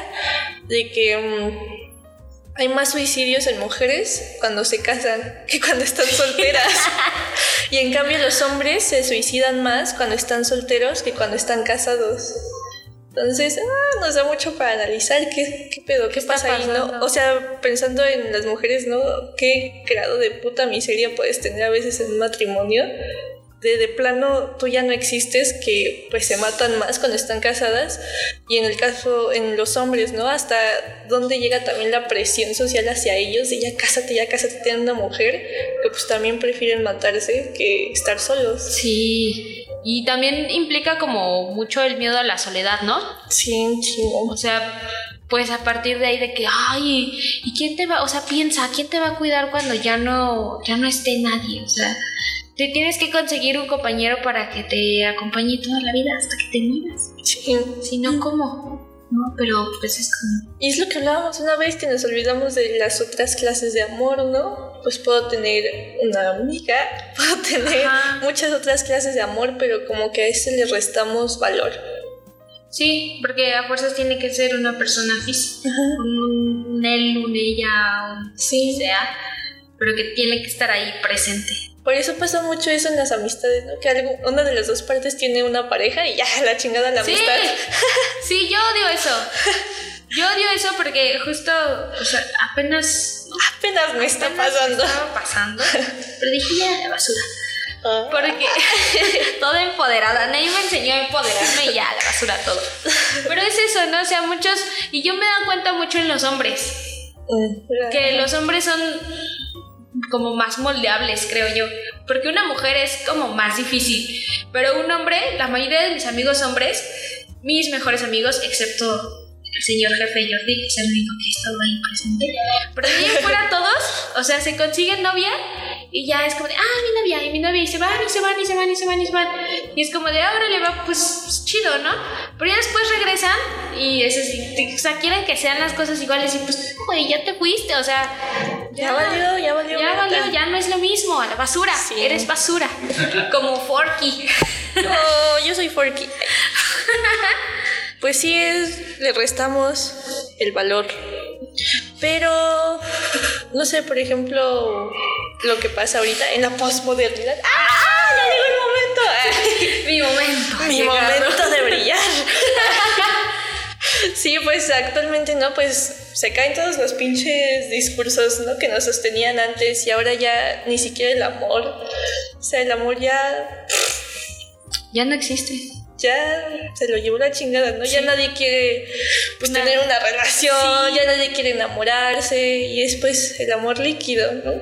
[SPEAKER 5] de que mm, hay más suicidios en mujeres cuando se casan que cuando están solteras. y en cambio los hombres se suicidan más cuando están solteros que cuando están casados. Entonces, ah, nos da mucho para analizar qué, qué pedo, qué,
[SPEAKER 4] está
[SPEAKER 5] pasa ahí? ¿no? O sea, pensando en las mujeres, ¿no? ¿Qué grado de puta miseria puedes tener a veces en un matrimonio? De, de plano tú ya no existes, que pues se matan más cuando están casadas. Y en el caso, en los hombres, ¿no? Hasta dónde llega también la presión social hacia ellos, de ya cásate, ya cásate, tienen una mujer, que pues también prefieren matarse que estar solos.
[SPEAKER 4] Sí. Y también implica como mucho el miedo a la soledad, ¿no?
[SPEAKER 5] Sí, chingo.
[SPEAKER 4] O sea, pues a partir de ahí de que, ay, ¿y quién te va? O sea, piensa, ¿quién te va a cuidar cuando ya no, ya no esté nadie? O sea, te tienes que conseguir un compañero para que te acompañe toda la vida hasta que te mueras.
[SPEAKER 5] Sí.
[SPEAKER 4] Si no, ¿cómo? No, pero pues es como...
[SPEAKER 5] Y es lo que hablábamos una vez que nos olvidamos de las otras clases de amor, ¿no? Pues puedo tener una amiga, puedo tener
[SPEAKER 4] Ajá.
[SPEAKER 5] muchas otras clases de amor, pero como que a ese le restamos valor.
[SPEAKER 4] Sí, porque a fuerzas tiene que ser una persona física, un, un él, un ella, un
[SPEAKER 5] Sí.
[SPEAKER 4] sea, pero que tiene que estar ahí presente.
[SPEAKER 5] Por eso pasa mucho eso en las amistades, ¿no? Que algo, una de las dos partes tiene una pareja y ya la chingada la
[SPEAKER 4] Sí,
[SPEAKER 5] amistad.
[SPEAKER 4] sí, yo odio eso. Yo odio eso porque justo, o sea, apenas,
[SPEAKER 5] Apenas me está
[SPEAKER 4] apenas
[SPEAKER 5] pasando.
[SPEAKER 4] estaba pasando, pero dije ya la basura.
[SPEAKER 5] Ah.
[SPEAKER 4] Porque toda empoderada, nadie me enseñó a empoderarme y ya la basura todo. Pero es eso, ¿no? O sea, muchos, y yo me he dado cuenta mucho en los hombres,
[SPEAKER 5] Mm.
[SPEAKER 4] que los hombres son como más moldeables, creo yo. Porque una mujer es como más difícil. Pero un hombre, la mayoría de mis amigos hombres, mis mejores amigos, excepto el señor jefe Jordi, que es el único que ha estado ahí presente. Pero de ahí fuera todos, o sea, se consiguen novia y ya es como de, ah, mi novia, y mi novia, y se van, y se van, y se van, y se van, y se van. Y es como de, ahora le va, pues, chido, ¿no? Pero ya después regresan y es así, o sea, quieren que sean las cosas iguales y pues, güey, ya te fuiste, o sea,
[SPEAKER 5] Ya valió, ya valió.
[SPEAKER 4] ya valió, ya no es lo mismo, a la basura,
[SPEAKER 5] Sí.
[SPEAKER 4] eres basura, como Forky.
[SPEAKER 5] Oh, yo soy Forky. Pues sí, es, le restamos el valor. Pero, no sé, por ejemplo, lo que pasa ahorita en la posmodernidad. ¡Ah! ¡Ya llegó el momento!
[SPEAKER 4] Mi momento.
[SPEAKER 5] Mi
[SPEAKER 4] llegado.
[SPEAKER 5] momento de brillar. Sí, pues actualmente no, pues se caen todos los pinches discursos, ¿no? Que nos sostenían antes y ahora ya ni siquiera el amor. O sea, el amor ya
[SPEAKER 4] Ya no existe.
[SPEAKER 5] Ya se lo llevó la chingada, ¿no? Ya nadie quiere pues tener una relación, ya nadie quiere enamorarse y es pues el amor líquido, ¿no?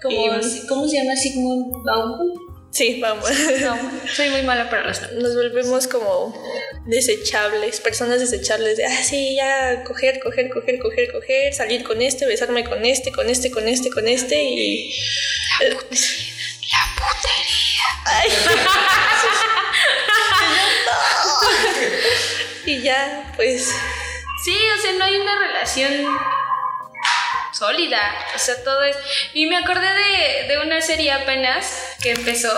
[SPEAKER 4] Como,
[SPEAKER 5] Y-
[SPEAKER 4] ¿Cómo se llama Sigmund Bauman?
[SPEAKER 5] sí, vamos.
[SPEAKER 4] No, soy muy mala para los nombres.
[SPEAKER 5] Nos volvemos como desechables, personas desechables de, ah, sí, ya coger, coger, coger, coger, coger, salir con este, besarme con este, con este, con este, con este y...
[SPEAKER 4] La putería.
[SPEAKER 5] Ay. y ya, pues...
[SPEAKER 4] Sí, o sea, no hay una relación sólida. O sea, todo es. Y me acordé de, de una serie apenas que empezó,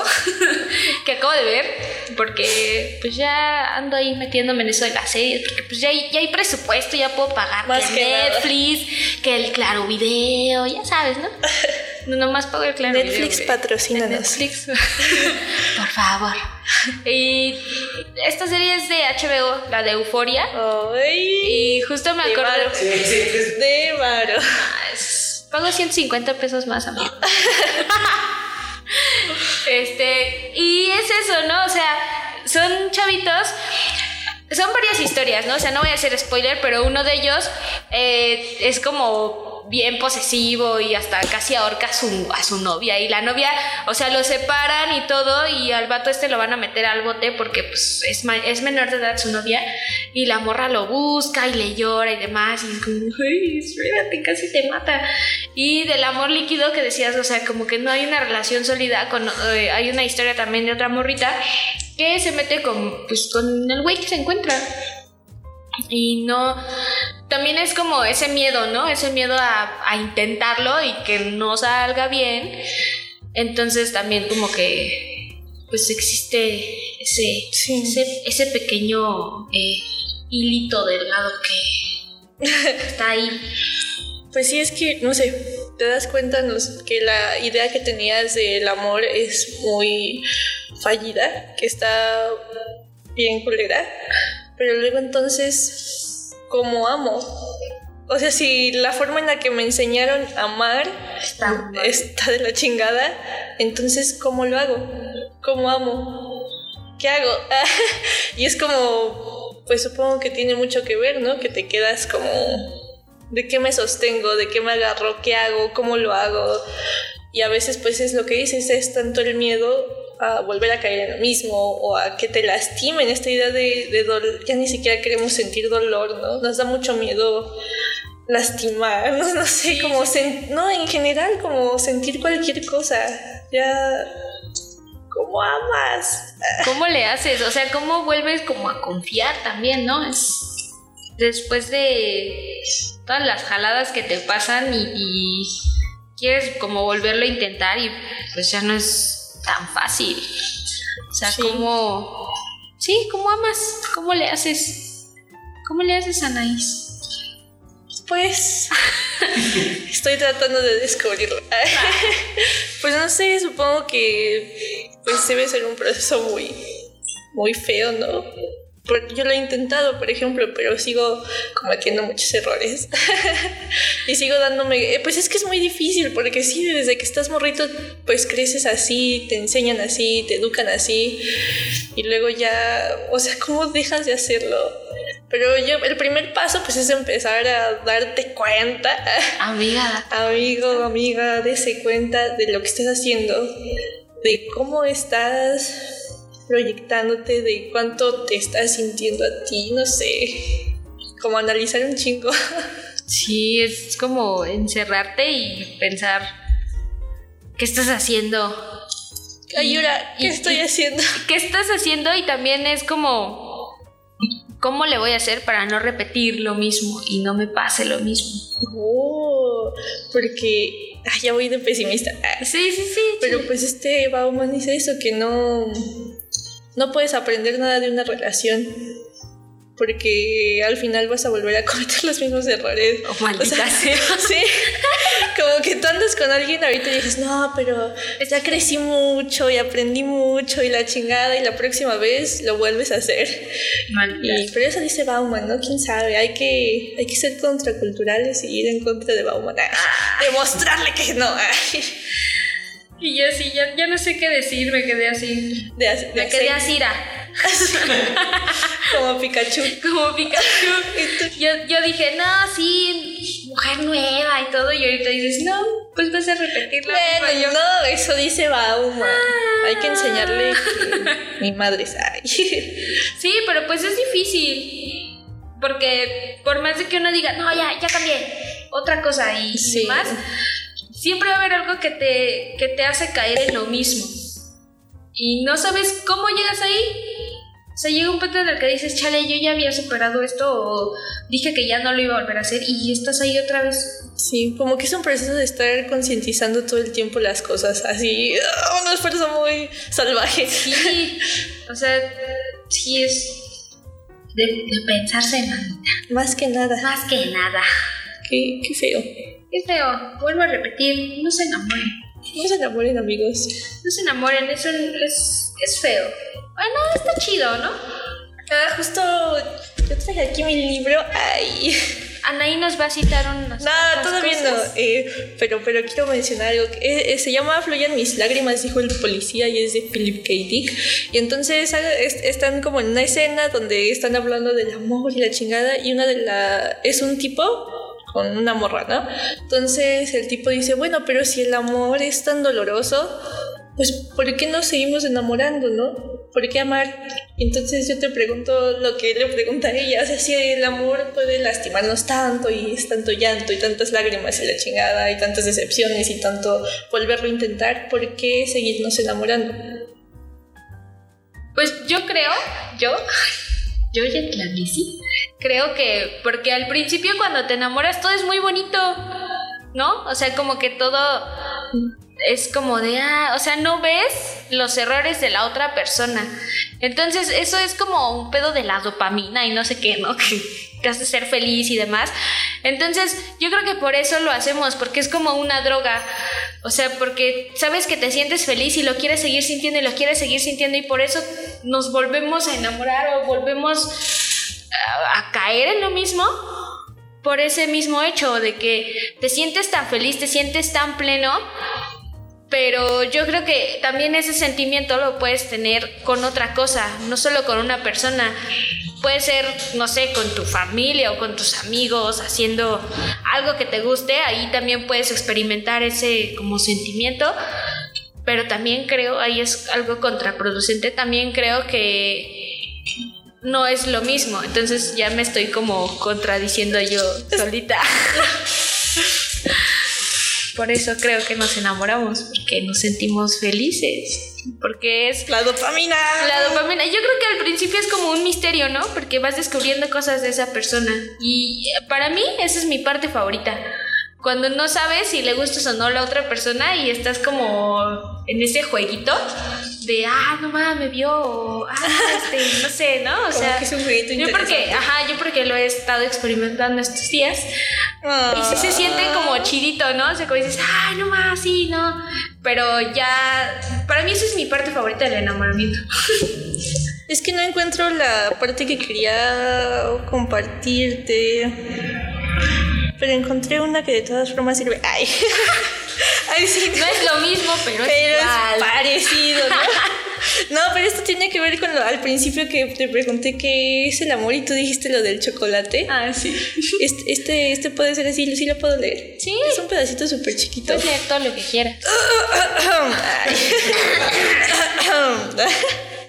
[SPEAKER 4] que acabo de ver, porque pues ya ando ahí metiéndome en eso de las series, porque pues ya hay, ya hay presupuesto, ya puedo pagar
[SPEAKER 5] Más
[SPEAKER 4] que. Netflix, que el Claro Video, ya sabes, ¿no? No, nomás pago el Claro
[SPEAKER 5] Netflix patrocínanos.
[SPEAKER 4] Netflix. Por favor. Y esta serie es de HBO, la de Euforia. Y justo me
[SPEAKER 5] de
[SPEAKER 4] acordé.
[SPEAKER 5] varo. De varo.
[SPEAKER 4] Ah, Pago 150 pesos más, amigo. este, y es eso, ¿no? O sea, son chavitos. Son varias historias, ¿no? O sea, no voy a hacer spoiler, pero uno de ellos eh, es como bien posesivo y hasta casi ahorca a su, a su novia. Y la novia, o sea, lo separan y todo, y al vato este lo van a meter al bote porque pues, es, es menor de edad su novia. Y la morra lo busca y le llora y demás. Y es como, ay, espérate, casi te mata. Y del amor líquido que decías, o sea, como que no hay una relación sólida. Con, eh, hay una historia también de otra morrita que se mete con, pues, con el güey que se encuentra. Y no. También es como ese miedo, ¿no? Ese miedo a, a intentarlo y que no salga bien. Entonces también como que. Pues existe ese.
[SPEAKER 5] Sí.
[SPEAKER 4] Ese, ese pequeño eh, hilito delgado que está ahí.
[SPEAKER 5] Pues sí, es que, no sé, te das cuenta que la idea que tenías del amor es muy fallida, que está bien culera, pero luego entonces, ¿cómo amo? O sea, si la forma en la que me enseñaron a amar
[SPEAKER 4] Está
[SPEAKER 5] está de la chingada, entonces, ¿cómo lo hago? ¿cómo amo? ¿Qué hago? y es como, pues supongo que tiene mucho que ver, ¿no? Que te quedas como, ¿de qué me sostengo? ¿De qué me agarro? ¿Qué hago? ¿Cómo lo hago? Y a veces pues es lo que dices, es tanto el miedo a volver a caer en lo mismo o a que te lastimen esta idea de, de dolor, ya ni siquiera queremos sentir dolor, ¿no? Nos da mucho miedo lastimar, no, no sé, como, no, en general como sentir cualquier cosa, ya, ¿cómo amas?
[SPEAKER 4] ¿Cómo le haces? O sea, ¿cómo vuelves como a confiar también, no? Es después de todas las jaladas que te pasan y, y quieres como volverlo a intentar y pues ya no es tan fácil. O sea, ¿cómo...? Sí, ¿cómo amas? ¿Cómo le haces? ¿Cómo le haces, Anaís?
[SPEAKER 5] Pues estoy tratando de descubrirlo. pues no sé, supongo que pues debe ser un proceso muy, muy feo, ¿no? Yo lo he intentado, por ejemplo, pero sigo cometiendo muchos errores. y sigo dándome... Eh, pues es que es muy difícil, porque sí, desde que estás morrito, pues creces así, te enseñan así, te educan así. Y luego ya... O sea, ¿cómo dejas de hacerlo? Pero yo, el primer paso, pues es empezar a darte cuenta.
[SPEAKER 4] Amiga.
[SPEAKER 5] Amigo, amiga, dése cuenta de lo que estás haciendo, de cómo estás proyectándote de cuánto te estás sintiendo a ti, no sé, como analizar un chingo.
[SPEAKER 4] Sí, es como encerrarte y pensar, ¿qué estás haciendo?
[SPEAKER 5] Ayura, ¿qué estoy haciendo?
[SPEAKER 4] ¿Qué estás haciendo? Y también es como, ¿cómo le voy a hacer para no repetir lo mismo y no me pase lo mismo?
[SPEAKER 5] Oh, porque ya voy de pesimista.
[SPEAKER 4] Sí, sí, sí.
[SPEAKER 5] Pero pues este Bauman dice eso, que no no puedes aprender nada de una relación porque al final vas a volver a cometer los mismos errores.
[SPEAKER 4] Oh, o sea,
[SPEAKER 5] sí, como que tú andas con alguien ahorita y dices, no, pero ya crecí mucho y aprendí mucho y la chingada y la próxima vez lo vuelves a hacer. Y, pero eso dice Bauman, ¿no? ¿Quién sabe? Hay que, hay que ser contraculturales y ir en contra de Bauman. Ah, demostrarle que no.
[SPEAKER 4] Y yo sí, ya, ya no sé qué decir, me quedé así.
[SPEAKER 5] De,
[SPEAKER 4] me quedé así.
[SPEAKER 5] Como Pikachu.
[SPEAKER 4] Como Pikachu. yo, yo dije, no, sí, mujer nueva y todo. Y ahorita dices, no, pues vas a repetirla.
[SPEAKER 5] Bueno, yo, no, eso dice Bauma. Ah. Hay que enseñarle que mi madre sabe.
[SPEAKER 4] sí, pero pues es difícil. Porque por más de que uno diga, no, ya, ya cambié, otra cosa y, sí. y más siempre va a haber algo que te, que te hace caer en lo mismo. Y no sabes cómo llegas ahí. O sea, llega un punto en el que dices, chale, yo ya había superado esto o dije que ya no lo iba a volver a hacer y estás ahí otra vez.
[SPEAKER 5] Sí, como que es un proceso de estar concientizando todo el tiempo las cosas, así, ah, un esfuerzo muy salvaje.
[SPEAKER 4] Sí, o sea, sí es de, pensarse, manita.
[SPEAKER 5] Más que nada.
[SPEAKER 4] Más que nada.
[SPEAKER 5] Qué, qué feo.
[SPEAKER 4] Es feo, vuelvo a repetir, no se enamoren.
[SPEAKER 5] No se enamoren, amigos.
[SPEAKER 4] No se enamoren, eso es, es feo. Bueno, está chido, ¿no?
[SPEAKER 5] Ah, justo yo traje aquí mi libro. Ay.
[SPEAKER 4] Anaí nos va a citar unas.
[SPEAKER 5] No, todavía no. Eh, pero, pero quiero mencionar algo. Que, eh, se llama Fluyan mis lágrimas, dijo el policía, y es de Philip K. Dick. Y entonces están como en una escena donde están hablando del amor y la chingada. Y una de la. Es un tipo con una morra, ¿no? Entonces el tipo dice, bueno, pero si el amor es tan doloroso, pues ¿por qué nos seguimos enamorando, no? ¿Por qué amar? Entonces yo te pregunto lo que le pregunta a ella, o sea, si el amor puede lastimarnos tanto y es tanto llanto y tantas lágrimas y la chingada y tantas decepciones y tanto volverlo a intentar, ¿por qué seguirnos enamorando?
[SPEAKER 4] Pues yo creo, yo, yo ya sí creo que, porque al principio cuando te enamoras todo es muy bonito, ¿no? O sea, como que todo es como de, ah, o sea, no ves los errores de la otra persona. Entonces, eso es como un pedo de la dopamina y no sé qué, ¿no? Que, que hace ser feliz y demás. Entonces, yo creo que por eso lo hacemos, porque es como una droga. O sea, porque sabes que te sientes feliz y lo quieres seguir sintiendo y lo quieres seguir sintiendo y por eso nos volvemos a enamorar o volvemos a caer en lo mismo por ese mismo hecho de que te sientes tan feliz, te sientes tan pleno, Pero yo creo que también ese sentimiento lo puedes tener con otra cosa, no solo con una persona. Puede ser, no sé, con tu familia o con tus amigos, haciendo algo que te guste, ahí también puedes experimentar ese como sentimiento. Pero también creo, ahí es algo contraproducente, también creo que no es lo mismo. Entonces ya me estoy como contradiciendo yo solita. Por eso creo que nos enamoramos, porque nos sentimos felices. Porque es
[SPEAKER 5] La dopamina.
[SPEAKER 4] la dopamina. Yo creo que al principio es como un misterio, ¿no? Porque vas descubriendo cosas de esa persona. Y para mí esa es mi parte favorita. Cuando no sabes si le gustas o no a la otra persona y estás como en ese jueguito de, ah, no mames, me vio, o, ah, este, no sé, ¿no? O sea,
[SPEAKER 5] que es un jueguito
[SPEAKER 4] yo porque, ajá, yo porque lo he estado experimentando estos días
[SPEAKER 5] Ah.
[SPEAKER 4] y sí se siente como chidito, ¿no? O sea, como dices, ay, no más, sí, no. Pero ya, para mí eso es mi parte favorita del enamoramiento.
[SPEAKER 5] Es que no encuentro la parte que quería compartirte. Pero encontré una que de todas formas sirve. Ay. Ay, sí.
[SPEAKER 4] No es lo mismo, pero,
[SPEAKER 5] Pero
[SPEAKER 4] es
[SPEAKER 5] parecido, ¿no? No, pero esto tiene que ver con lo al principio que te pregunté qué es el amor y tú dijiste lo del chocolate.
[SPEAKER 4] Ah, sí.
[SPEAKER 5] Este, este, este puede ser así, sí lo puedo leer.
[SPEAKER 4] Sí.
[SPEAKER 5] Es un pedacito súper chiquito.
[SPEAKER 4] Puedes leer todo lo que quieras.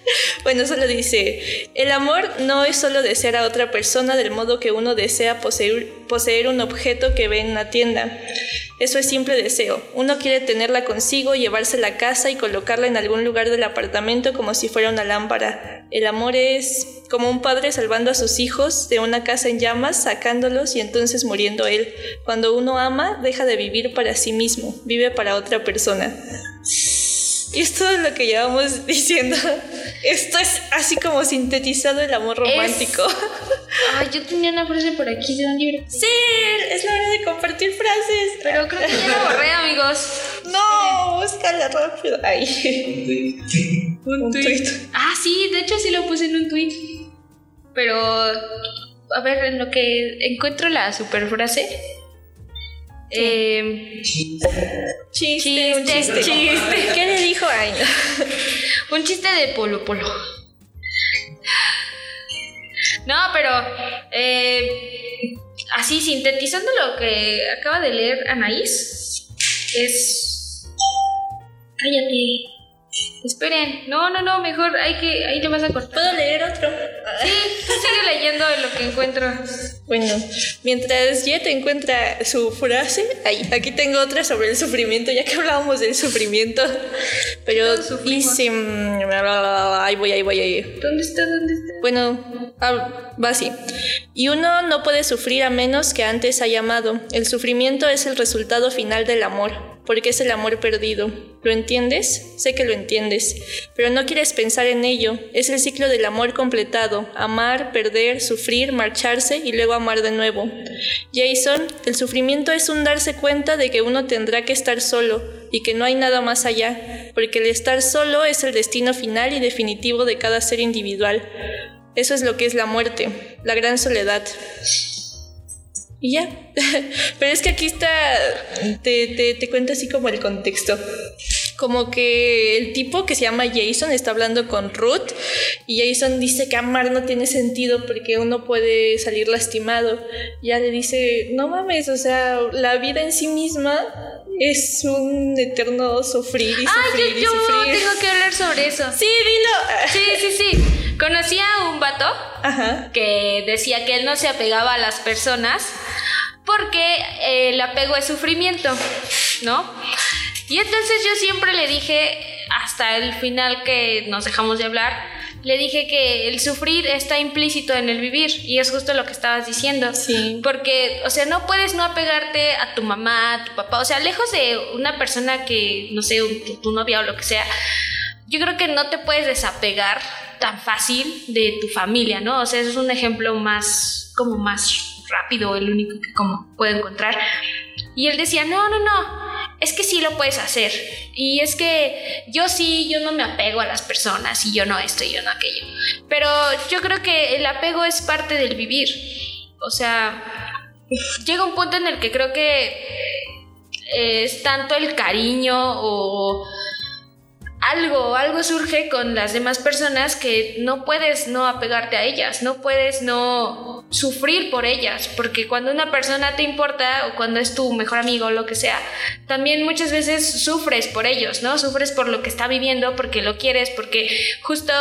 [SPEAKER 5] Bueno, solo dice, el amor no es solo desear a otra persona del modo que uno desea poseer, poseer un objeto que ve en una tienda. Eso es simple deseo. Uno quiere tenerla consigo, llevársela a casa y colocarla en algún lugar del apartamento como si fuera una lámpara. El amor es como un padre salvando a sus hijos de una casa en llamas, sacándolos y entonces muriendo él. Cuando uno ama, deja de vivir para sí mismo, vive para otra persona. Y es todo lo que llevamos diciendo. Esto es así como sintetizado el amor romántico.
[SPEAKER 4] Ay, yo tenía una frase por aquí de un libro.
[SPEAKER 5] Sí, es la hora de compartir frases.
[SPEAKER 4] Pero creo que ya la borré, amigos.
[SPEAKER 5] No, búscala rápido. Ay. Un, tuit.
[SPEAKER 4] Ah, sí, de hecho sí lo puse en un tweet. Pero, a ver, en lo que encuentro la super frase. Eh,
[SPEAKER 5] Chiste, un
[SPEAKER 4] Chiste.
[SPEAKER 5] ¿Qué le dijo? Ay, no.
[SPEAKER 4] un chiste de Polo Polo. No, pero eh, así sintetizando lo que acaba de leer Anaís, es. Cállate. Esperen. No, no, no, mejor hay que. Ahí le vas a cortar.
[SPEAKER 5] ¿Puedo leer otro?
[SPEAKER 4] Sí, tú sigue leyendo lo que encuentro.
[SPEAKER 5] Bueno, mientras Jet encuentra su frase, ay, aquí tengo otra sobre el sufrimiento, ya que hablábamos del sufrimiento. Pero dice. mm, Ahí voy, ahí voy, ahí.
[SPEAKER 4] ¿Dónde está? ¿Dónde está?
[SPEAKER 5] Bueno, ah, va así. Y uno no puede sufrir a menos que antes haya amado. El sufrimiento es el resultado final del amor, porque es el amor perdido. ¿Lo entiendes? Sé que lo entiendes, pero no quieres pensar en ello. Es el ciclo del amor completado. Amar, perder, sufrir, marcharse y luego amar de nuevo. Jason, el sufrimiento es un darse cuenta de que uno tendrá que estar solo y que no hay nada más allá, porque el estar solo es el destino final y definitivo de cada ser individual. Eso es lo que es la muerte, la gran soledad. Y ya. Pero es que aquí está, te, te, te cuento así como el contexto. Como que el tipo que se llama Jason está hablando con Ruth y Jason dice que amar no tiene sentido porque uno puede salir lastimado. Y ella le dice, no mames, o sea, la vida en sí misma es un eterno sufrir y
[SPEAKER 4] Ah,
[SPEAKER 5] sufrir
[SPEAKER 4] yo,
[SPEAKER 5] y
[SPEAKER 4] yo
[SPEAKER 5] sufrir.
[SPEAKER 4] tengo que hablar sobre eso.
[SPEAKER 5] Sí, dilo.
[SPEAKER 4] Sí, sí, sí. Conocí a un vato
[SPEAKER 5] Ajá.
[SPEAKER 4] que decía que él no se apegaba a las personas porque eh, el apego es sufrimiento, ¿no? Y entonces yo siempre le dije, hasta el final que nos dejamos de hablar, le dije que el sufrir está implícito en el vivir y es justo lo que estabas diciendo.
[SPEAKER 5] Sí.
[SPEAKER 4] Porque, o sea, no puedes no apegarte a tu mamá, a tu papá, o sea, lejos de una persona que, no sé, tu, tu novia o lo que sea, yo creo que no te puedes desapegar tan fácil de tu familia, ¿no? O sea, ese es un ejemplo más, como más rápido, el único que como puedo encontrar. Y él decía, no, no, no, es que sí lo puedes hacer. Y es que yo sí, yo no me apego a las personas y yo no esto y yo no aquello. Pero yo creo que el apego es parte del vivir. O sea, llega un punto en el que creo que es tanto el cariño o algo, algo surge con las demás personas que no puedes no apegarte a ellas, no puedes no sufrir por ellas, porque cuando una persona te importa o cuando es tu mejor amigo o lo que sea, también muchas veces sufres por ellos, ¿no? Sufres por lo que está viviendo, porque lo quieres, porque justo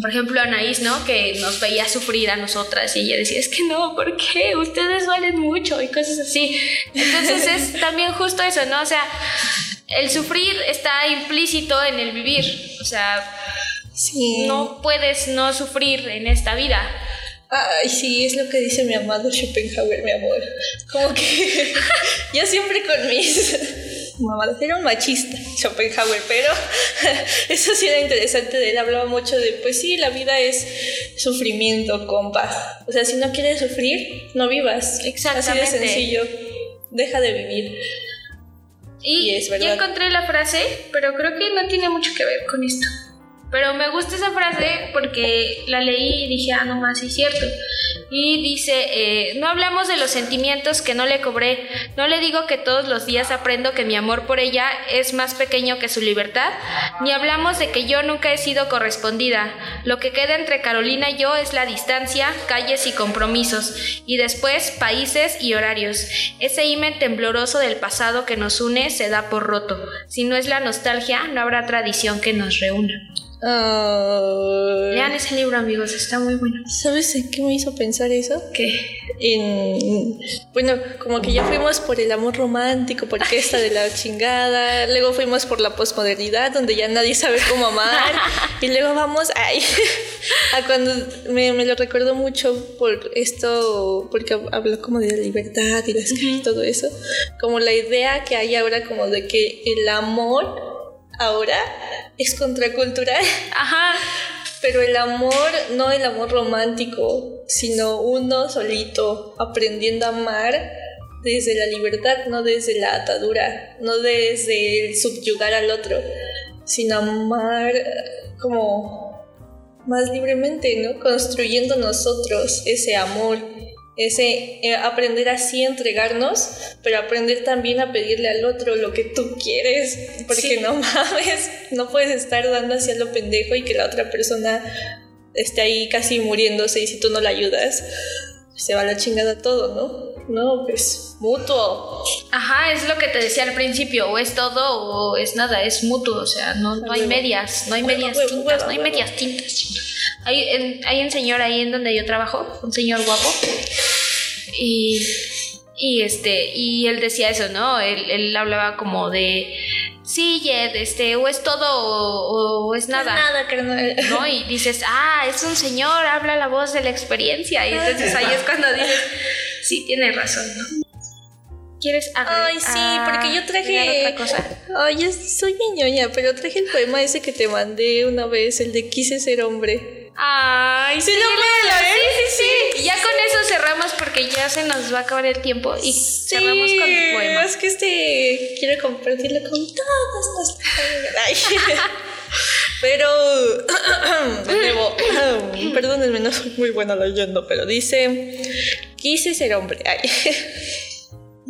[SPEAKER 4] por ejemplo, Anaís, ¿no? Que nos veía sufrir a nosotras y ella decía, es que no, ¿por qué? Ustedes valen mucho y cosas así. Entonces es también justo eso, ¿no? O sea, el sufrir está implícito en el vivir. O sea, no puedes no sufrir en esta vida.
[SPEAKER 5] Ay, sí, es lo que dice mi amado Schopenhauer, mi amor. Como que yo siempre con mis mamadas era un machista, Schopenhauer, pero eso sí era interesante de él. Hablaba mucho de, pues sí, la vida es sufrimiento, compa. O sea, si no quieres sufrir, no vivas.
[SPEAKER 4] Exactamente.
[SPEAKER 5] Así de sencillo. Deja de vivir.
[SPEAKER 4] Y,
[SPEAKER 5] es verdad.
[SPEAKER 4] ya encontré la frase, pero creo que no tiene mucho que ver con esto. Pero me gusta esa frase porque la leí y dije, ah, no más, es cierto. Y dice, eh, no hablamos de los sentimientos que no le cobré, no le digo que todos los días aprendo que mi amor por ella es más pequeño que su libertad, ni hablamos de que yo nunca he sido correspondida. Lo que queda entre Carolina y yo es la distancia, calles y compromisos, y después países y horarios. Ese imen tembloroso del pasado que nos une se da por roto. Si no es la nostalgia, no habrá tradición que nos reúna.
[SPEAKER 5] Ay.
[SPEAKER 4] Lean ese libro, amigos, está muy bueno.
[SPEAKER 5] ¿Sabes en qué me hizo pensar eso?
[SPEAKER 4] ¿Qué?
[SPEAKER 5] En, bueno, como que ya fuimos por el amor romántico, por esta de la chingada, luego fuimos por la posmodernidad, donde ya nadie sabe cómo amar, y luego vamos, ay, a cuando me, me lo recuerdo mucho por esto, porque habló como de la libertad y las, todo eso, como la idea que hay ahora como de que el amor ahora es contracultural.
[SPEAKER 4] Ajá.
[SPEAKER 5] Pero el amor, no el amor romántico, sino uno solito, aprendiendo a amar desde la libertad, no desde la atadura, no desde el subyugar al otro, sino amar como más libremente, ¿no? Construyendo nosotros ese amor ese eh, aprender así a entregarnos, pero aprender también a pedirle al otro lo que tú quieres, porque no mames, no puedes estar dando hacia lo pendejo y que la otra persona esté ahí casi muriéndose y si tú no la ayudas, se va la chingada todo, ¿no? No, pues mutuo.
[SPEAKER 4] Ajá, es lo que te decía al principio, o es todo o es nada, es mutuo, o sea, no, no hay medias, no hay medias tintas, no hay medias tintas. Hay, hay un señor ahí en donde yo trabajo, un señor guapo, y, y este, y él decía eso, ¿no? Él, él hablaba como de sí, Jed, este, o es todo o, o es nada.
[SPEAKER 5] Nada, carnal.
[SPEAKER 4] ¿No? Y dices, ah, es un señor, habla la voz de la experiencia. Y entonces ahí es cuando dices, sí, tiene razón, ¿no? ¿Quieres
[SPEAKER 5] Ay, sí, porque yo traje.
[SPEAKER 4] otra cosa?
[SPEAKER 5] Ay, yo soy bien ñoña, pero traje el poema ese que te mandé una vez, el de Quise ser hombre.
[SPEAKER 4] Ay,
[SPEAKER 5] ¿Sí lo puedo leer?
[SPEAKER 4] Sí, sí, sí. Y ya con eso cerramos porque ya se nos va a acabar el tiempo y cerramos con tu poema.
[SPEAKER 5] Es que este quiero compartirlo con todas las. Pero debo, perdónenme, no soy muy buena leyendo, pero dice quise ser hombre. Ay.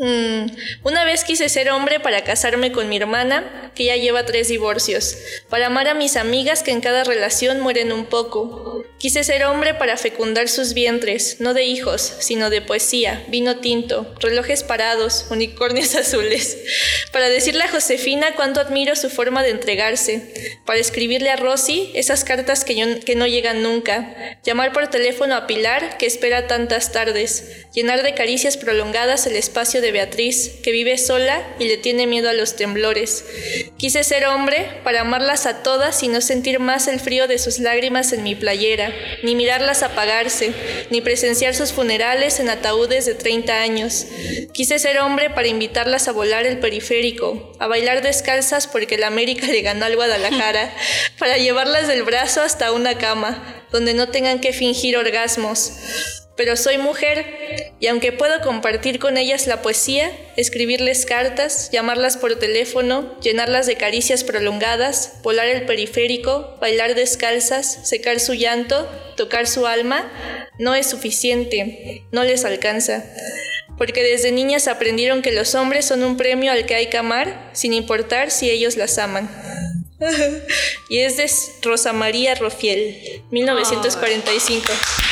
[SPEAKER 5] Mm, Una vez quise ser hombre para casarme con mi hermana, que ya lleva tres divorcios, para amar a mis amigas que en cada relación mueren un poco. Quise ser hombre para fecundar sus vientres, no de hijos, sino de poesía, vino tinto, relojes parados, unicornios azules, para decirle a Josefina cuánto admiro su forma de entregarse, para escribirle a Rosy esas cartas que, yo- que no llegan nunca, llamar por teléfono a Pilar, que espera tantas tardes, llenar de caricias prolongadas el espacio de Beatriz, que vive sola y le tiene miedo a los temblores. Quise ser hombre para amarlas a todas y no sentir más el frío de sus lágrimas en mi playera, ni mirarlas apagarse, ni presenciar sus funerales en ataúdes de 30 años. Quise ser hombre para invitarlas a volar el periférico, a bailar descalzas porque la América le ganó al Guadalajara, para llevarlas del brazo hasta una cama, donde no tengan que fingir orgasmos. Pero soy mujer y aunque puedo compartir con ellas la poesía, escribirles cartas, llamarlas por teléfono, llenarlas de caricias prolongadas, volar el periférico, bailar descalzas, secar su llanto, tocar su alma, no es suficiente, no les alcanza. porque desde niñas aprendieron que los hombres son un premio al que hay que amar, sin importar si ellos las aman. y es de Rosa María Rofiel, 1945.
[SPEAKER 4] Qué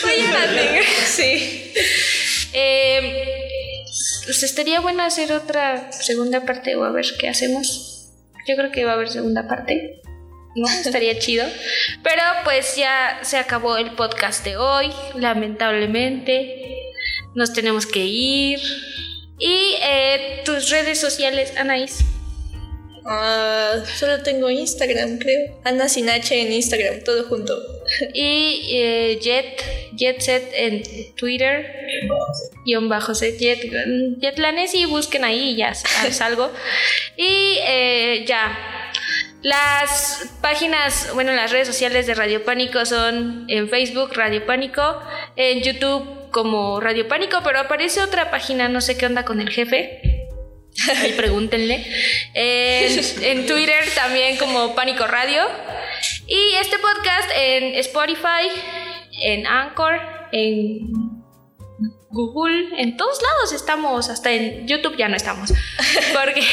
[SPEAKER 4] Soy Anaís.
[SPEAKER 5] sí.
[SPEAKER 4] Eh, pues estaría bueno hacer otra segunda parte o a ver qué hacemos. Yo creo que va a haber segunda parte. ¿no? Estaría chido. Pero pues ya se acabó el podcast de hoy, lamentablemente. Nos tenemos que ir. Y eh, tus redes sociales, Anaís.
[SPEAKER 5] Ah, solo tengo Instagram, creo. Ana Sin H en Instagram, todo junto.
[SPEAKER 4] Y eh, Jet, Jetset en Twitter, guion bajo set, Jet, Jetlanes y busquen ahí y ya salgo. y eh, ya, las páginas, bueno, las redes sociales de Radio Pánico son en Facebook, Radio Pánico, en YouTube como Radio Pánico, pero aparece otra página, no sé qué onda con el jefe. Ahí pregúntenle. En, en Twitter también como Pánico Radio. Y este podcast en Spotify, en Anchor, en Google, en todos lados estamos, hasta en YouTube ya no estamos, porque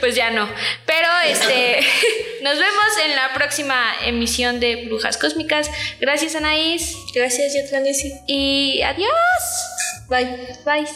[SPEAKER 4] pues ya no. Pero este, nos vemos en la próxima emisión de Brujas Cósmicas. Gracias Anaís.
[SPEAKER 5] Gracias, Yotlanesi.
[SPEAKER 4] Y adiós.
[SPEAKER 5] Bye.
[SPEAKER 4] Bye.